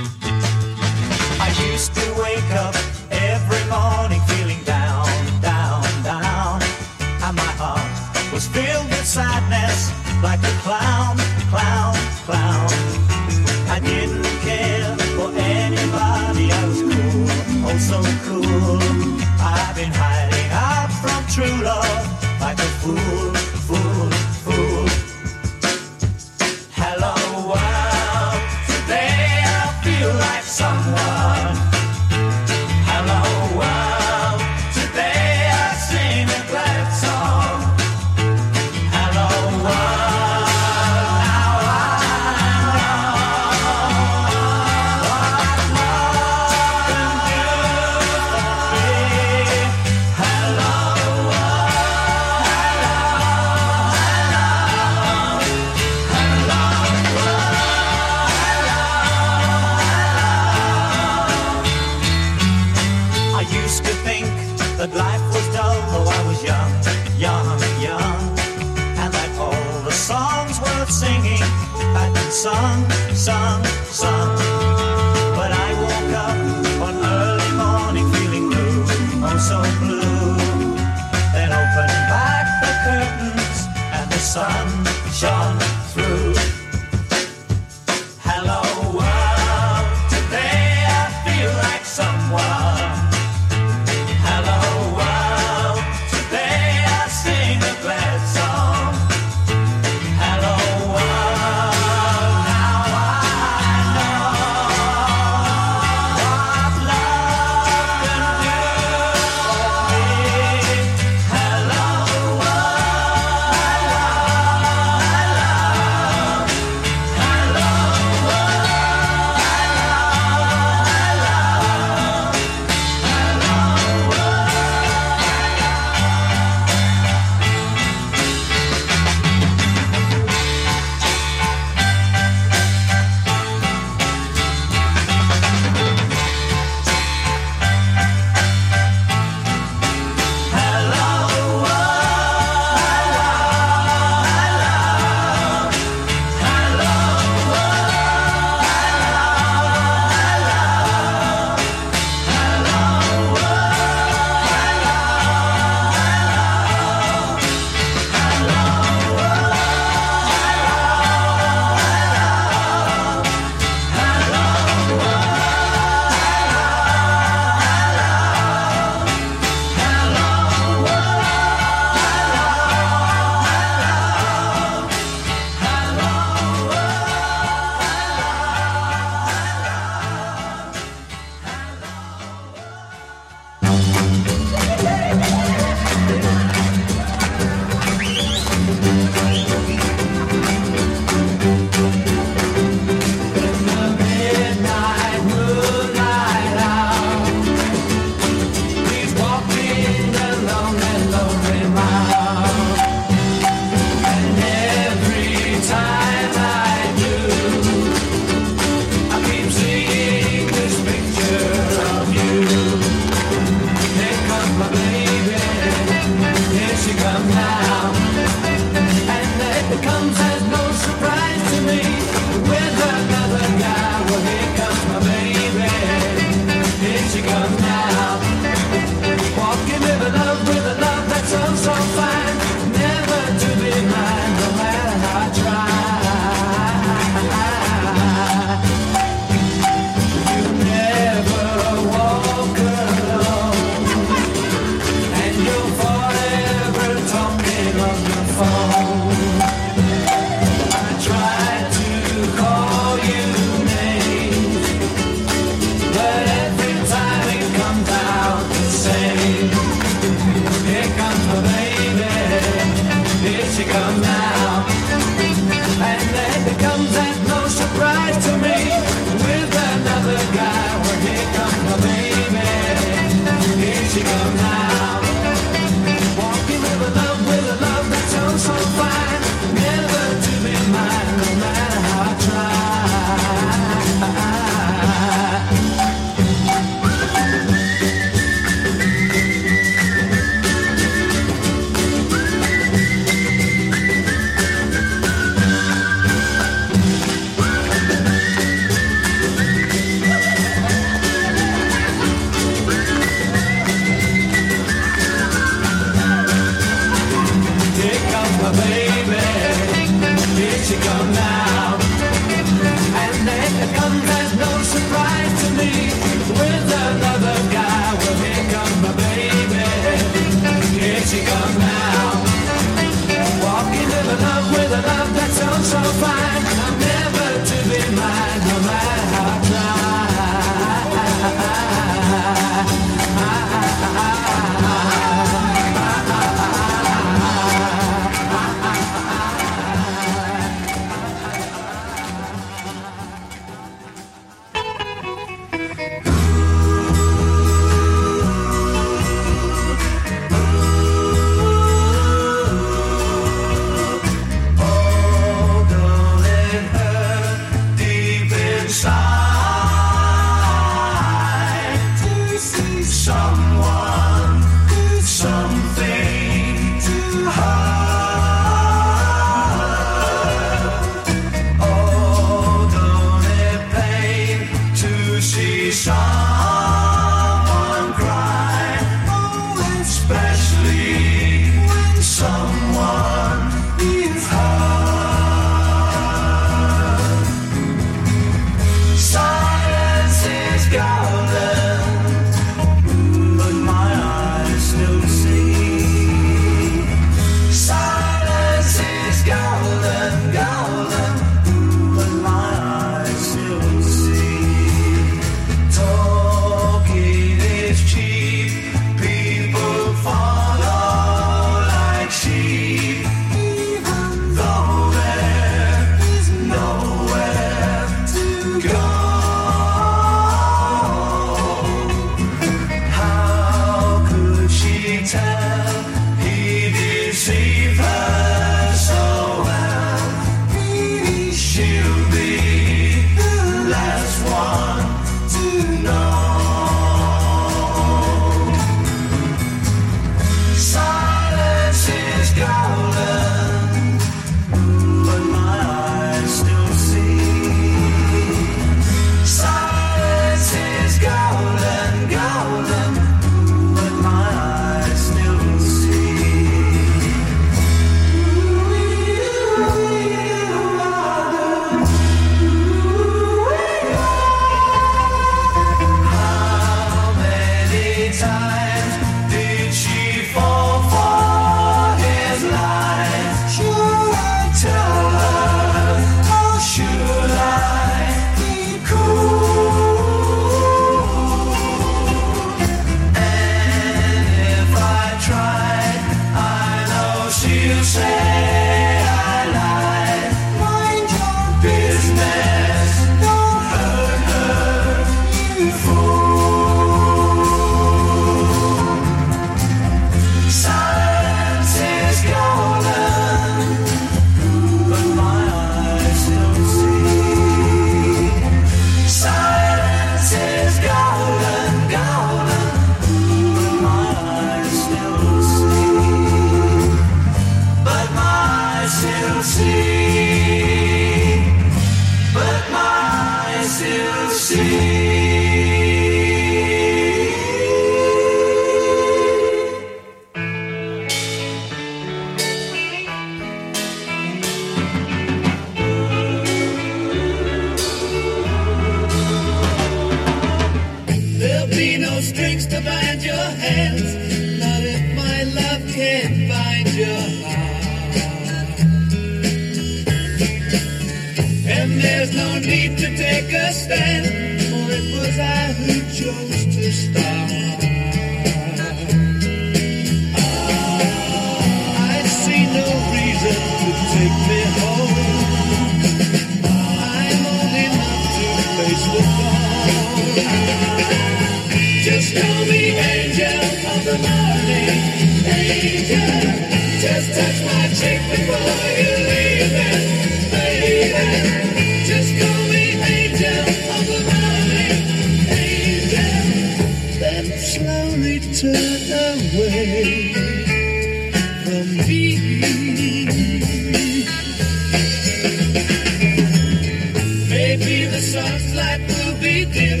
Sun's light will be dim,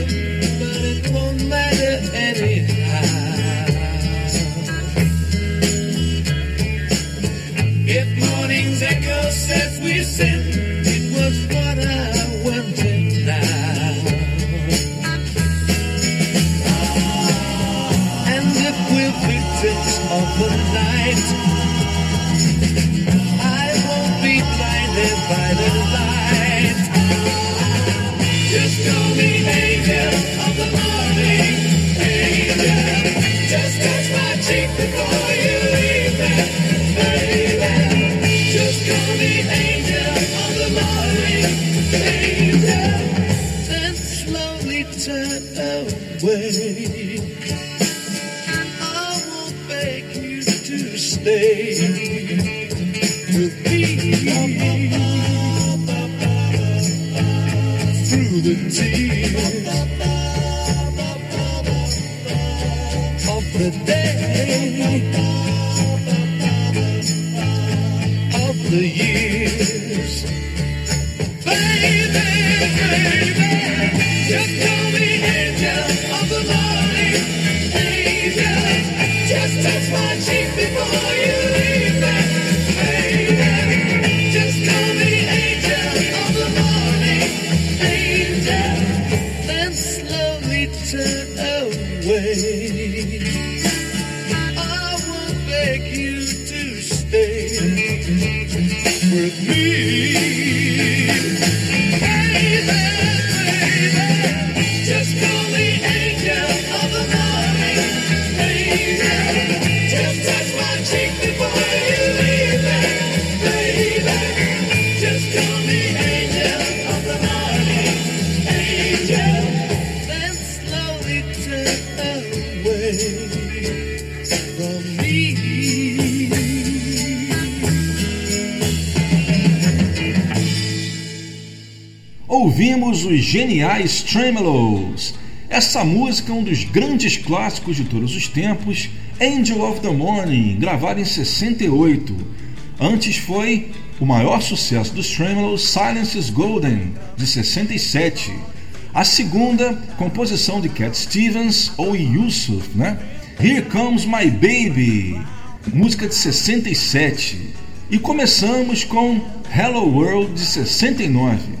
but it won't matter anyhow. Os geniais Tremolos. Essa música é um dos grandes clássicos de todos os tempos, Angel of the Morning, gravado em 68. Antes foi o maior sucesso dos Tremolos, Silence is Golden, de 67. A segunda, composição de Cat Stevens ou Yusuf, né? Here Comes My Baby, música de 67. E começamos com Hello World de 69.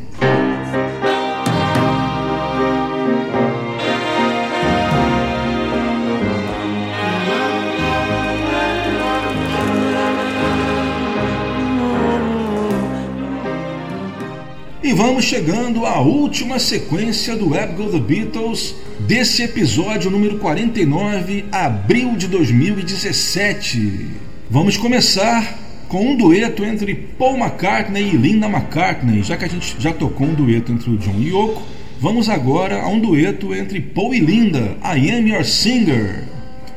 Vamos chegando à última sequência do Web Go The Beatles desse episódio número 49, abril de 2017. Vamos começar com um dueto entre Paul McCartney e Linda McCartney, já que a gente já tocou um dueto entre o John e Yoko. Vamos agora a um dueto entre Paul e Linda, I Am Your Singer.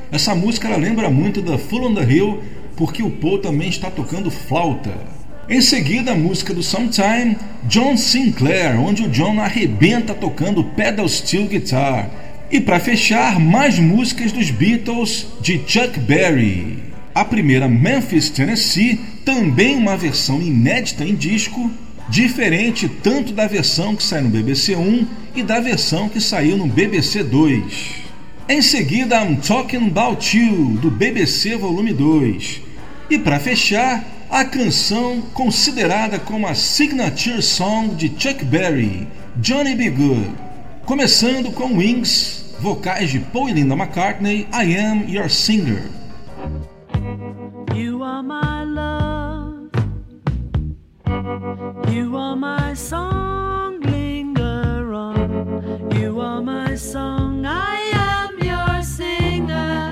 Essa música ela lembra muito da Full on the Hill, porque o Paul também está tocando flauta. Em seguida, a música do Sometime, John Sinclair, onde o John arrebenta tocando pedal steel guitar. E para fechar, mais músicas dos Beatles de Chuck Berry. A primeira, Memphis, Tennessee, também uma versão inédita em disco, diferente tanto da versão que sai no BBC 1 e da versão que saiu no BBC 2. Em seguida, I'm Talking About You, do BBC Volume 2. E para fechar, a canção considerada como a signature song de Chuck Berry, Johnny B. Good. Começando com Wings, vocais de Paul e Linda McCartney, I Am Your Singer. You are my love, you are my song, linger on, you are my song, I am your singer.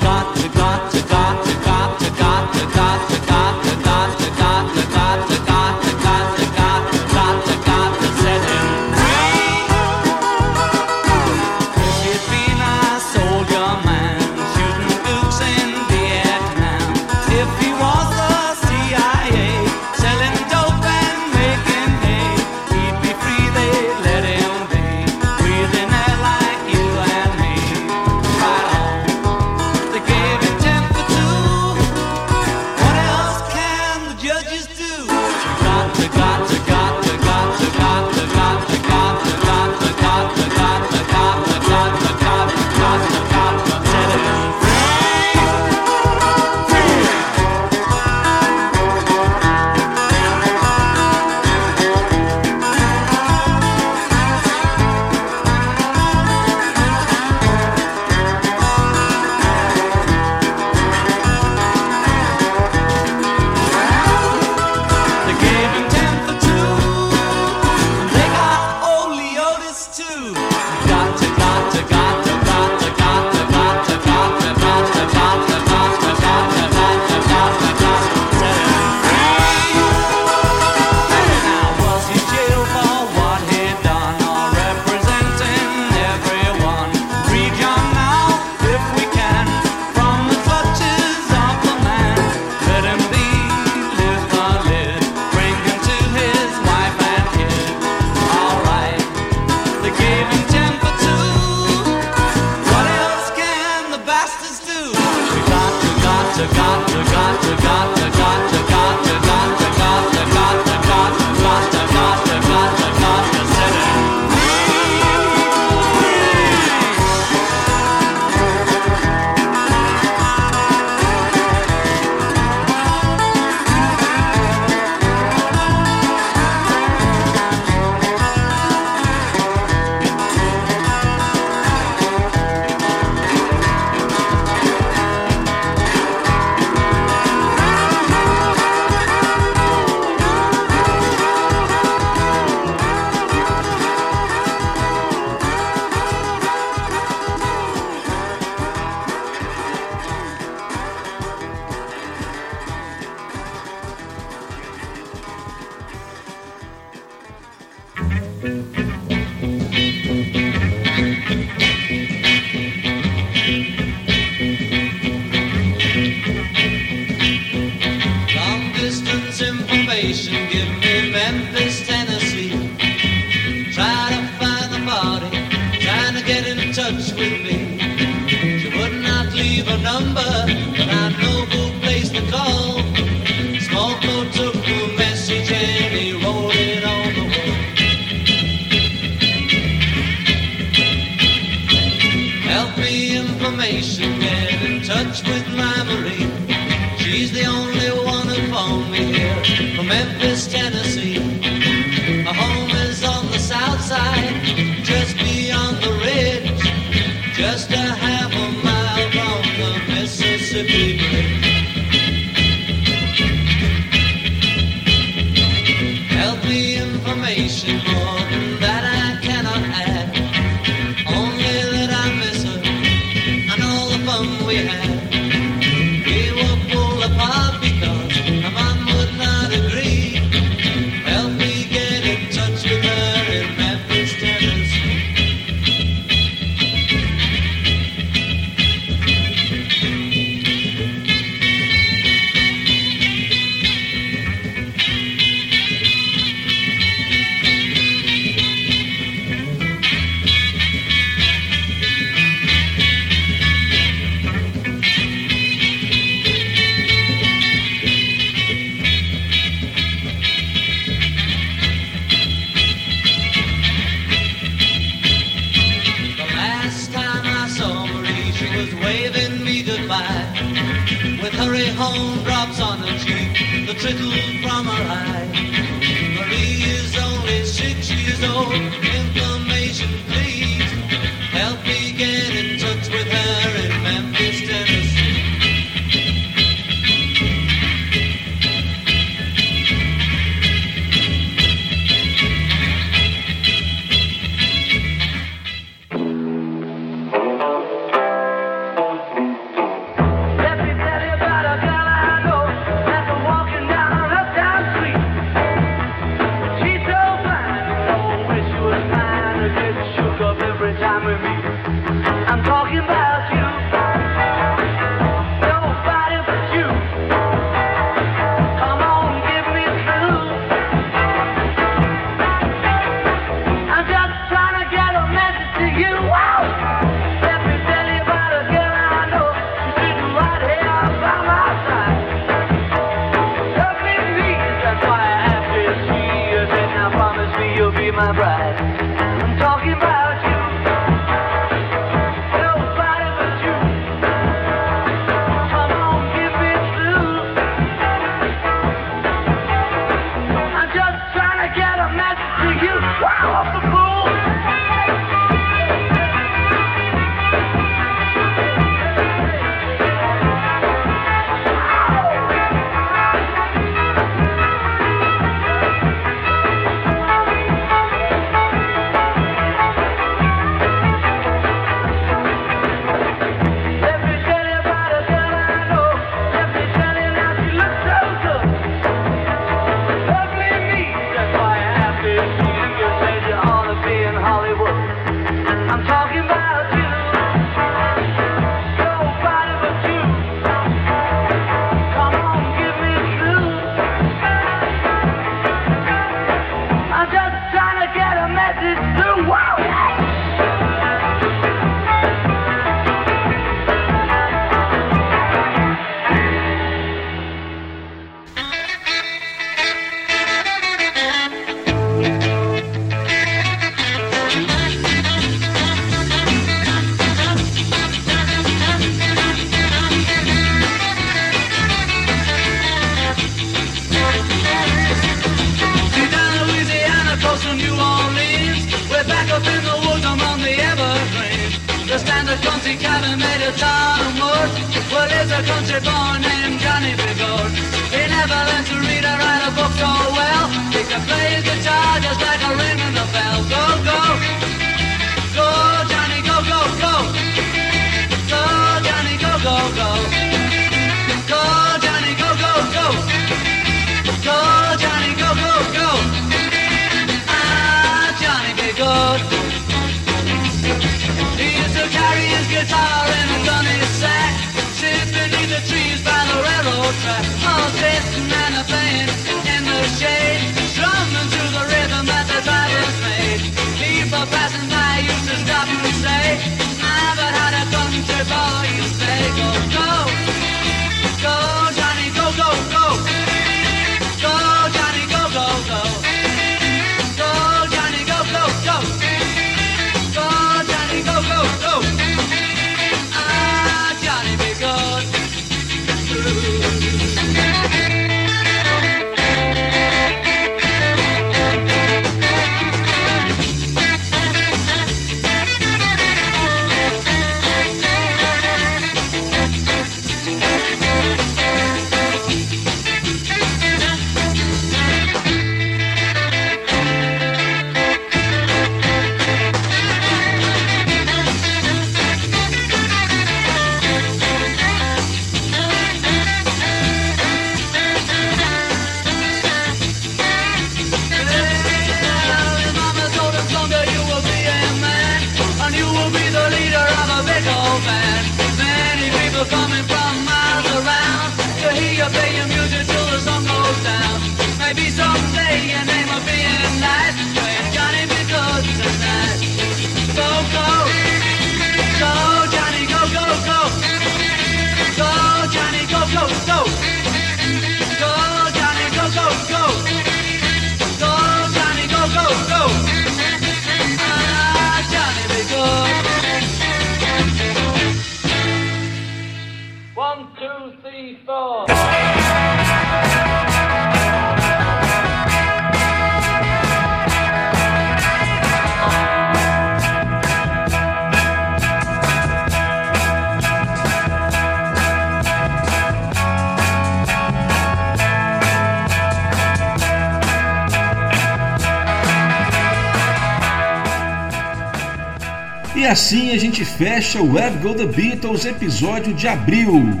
Gente fecha o Web Go The Beatles episódio de abril,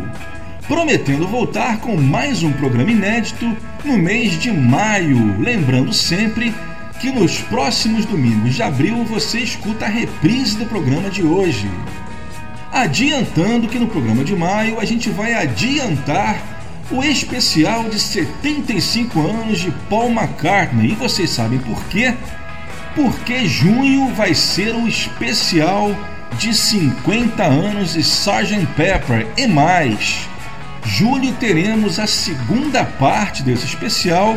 prometendo voltar com mais um programa inédito no mês de maio. Lembrando sempre que nos próximos domingos de abril você escuta a reprise do programa de hoje. Adiantando que no programa de maio a gente vai adiantar o especial de 75 anos de Paul McCartney. E vocês sabem por quê? Porque junho vai ser um especial de 50 anos de Sgt. Pepper e mais. Julho teremos a segunda parte desse especial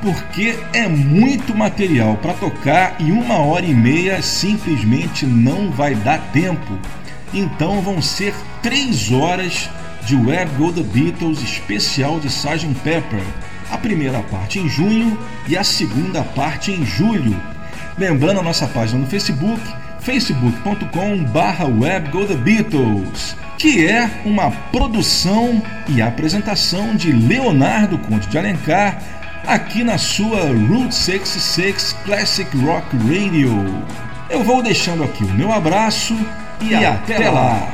porque é muito material para tocar e uma hora e meia simplesmente não vai dar tempo. Então vão ser três horas de Web Go The Beatles especial de Sgt. Pepper. A primeira parte em junho e a segunda parte em julho. Lembrando a nossa página no Facebook, facebook.com.br webgothebeatles, que é uma produção e apresentação de Leonardo Conte de Alencar aqui na sua Route 66 Classic Rock Radio. Eu vou deixando aqui o meu abraço e, até, lá.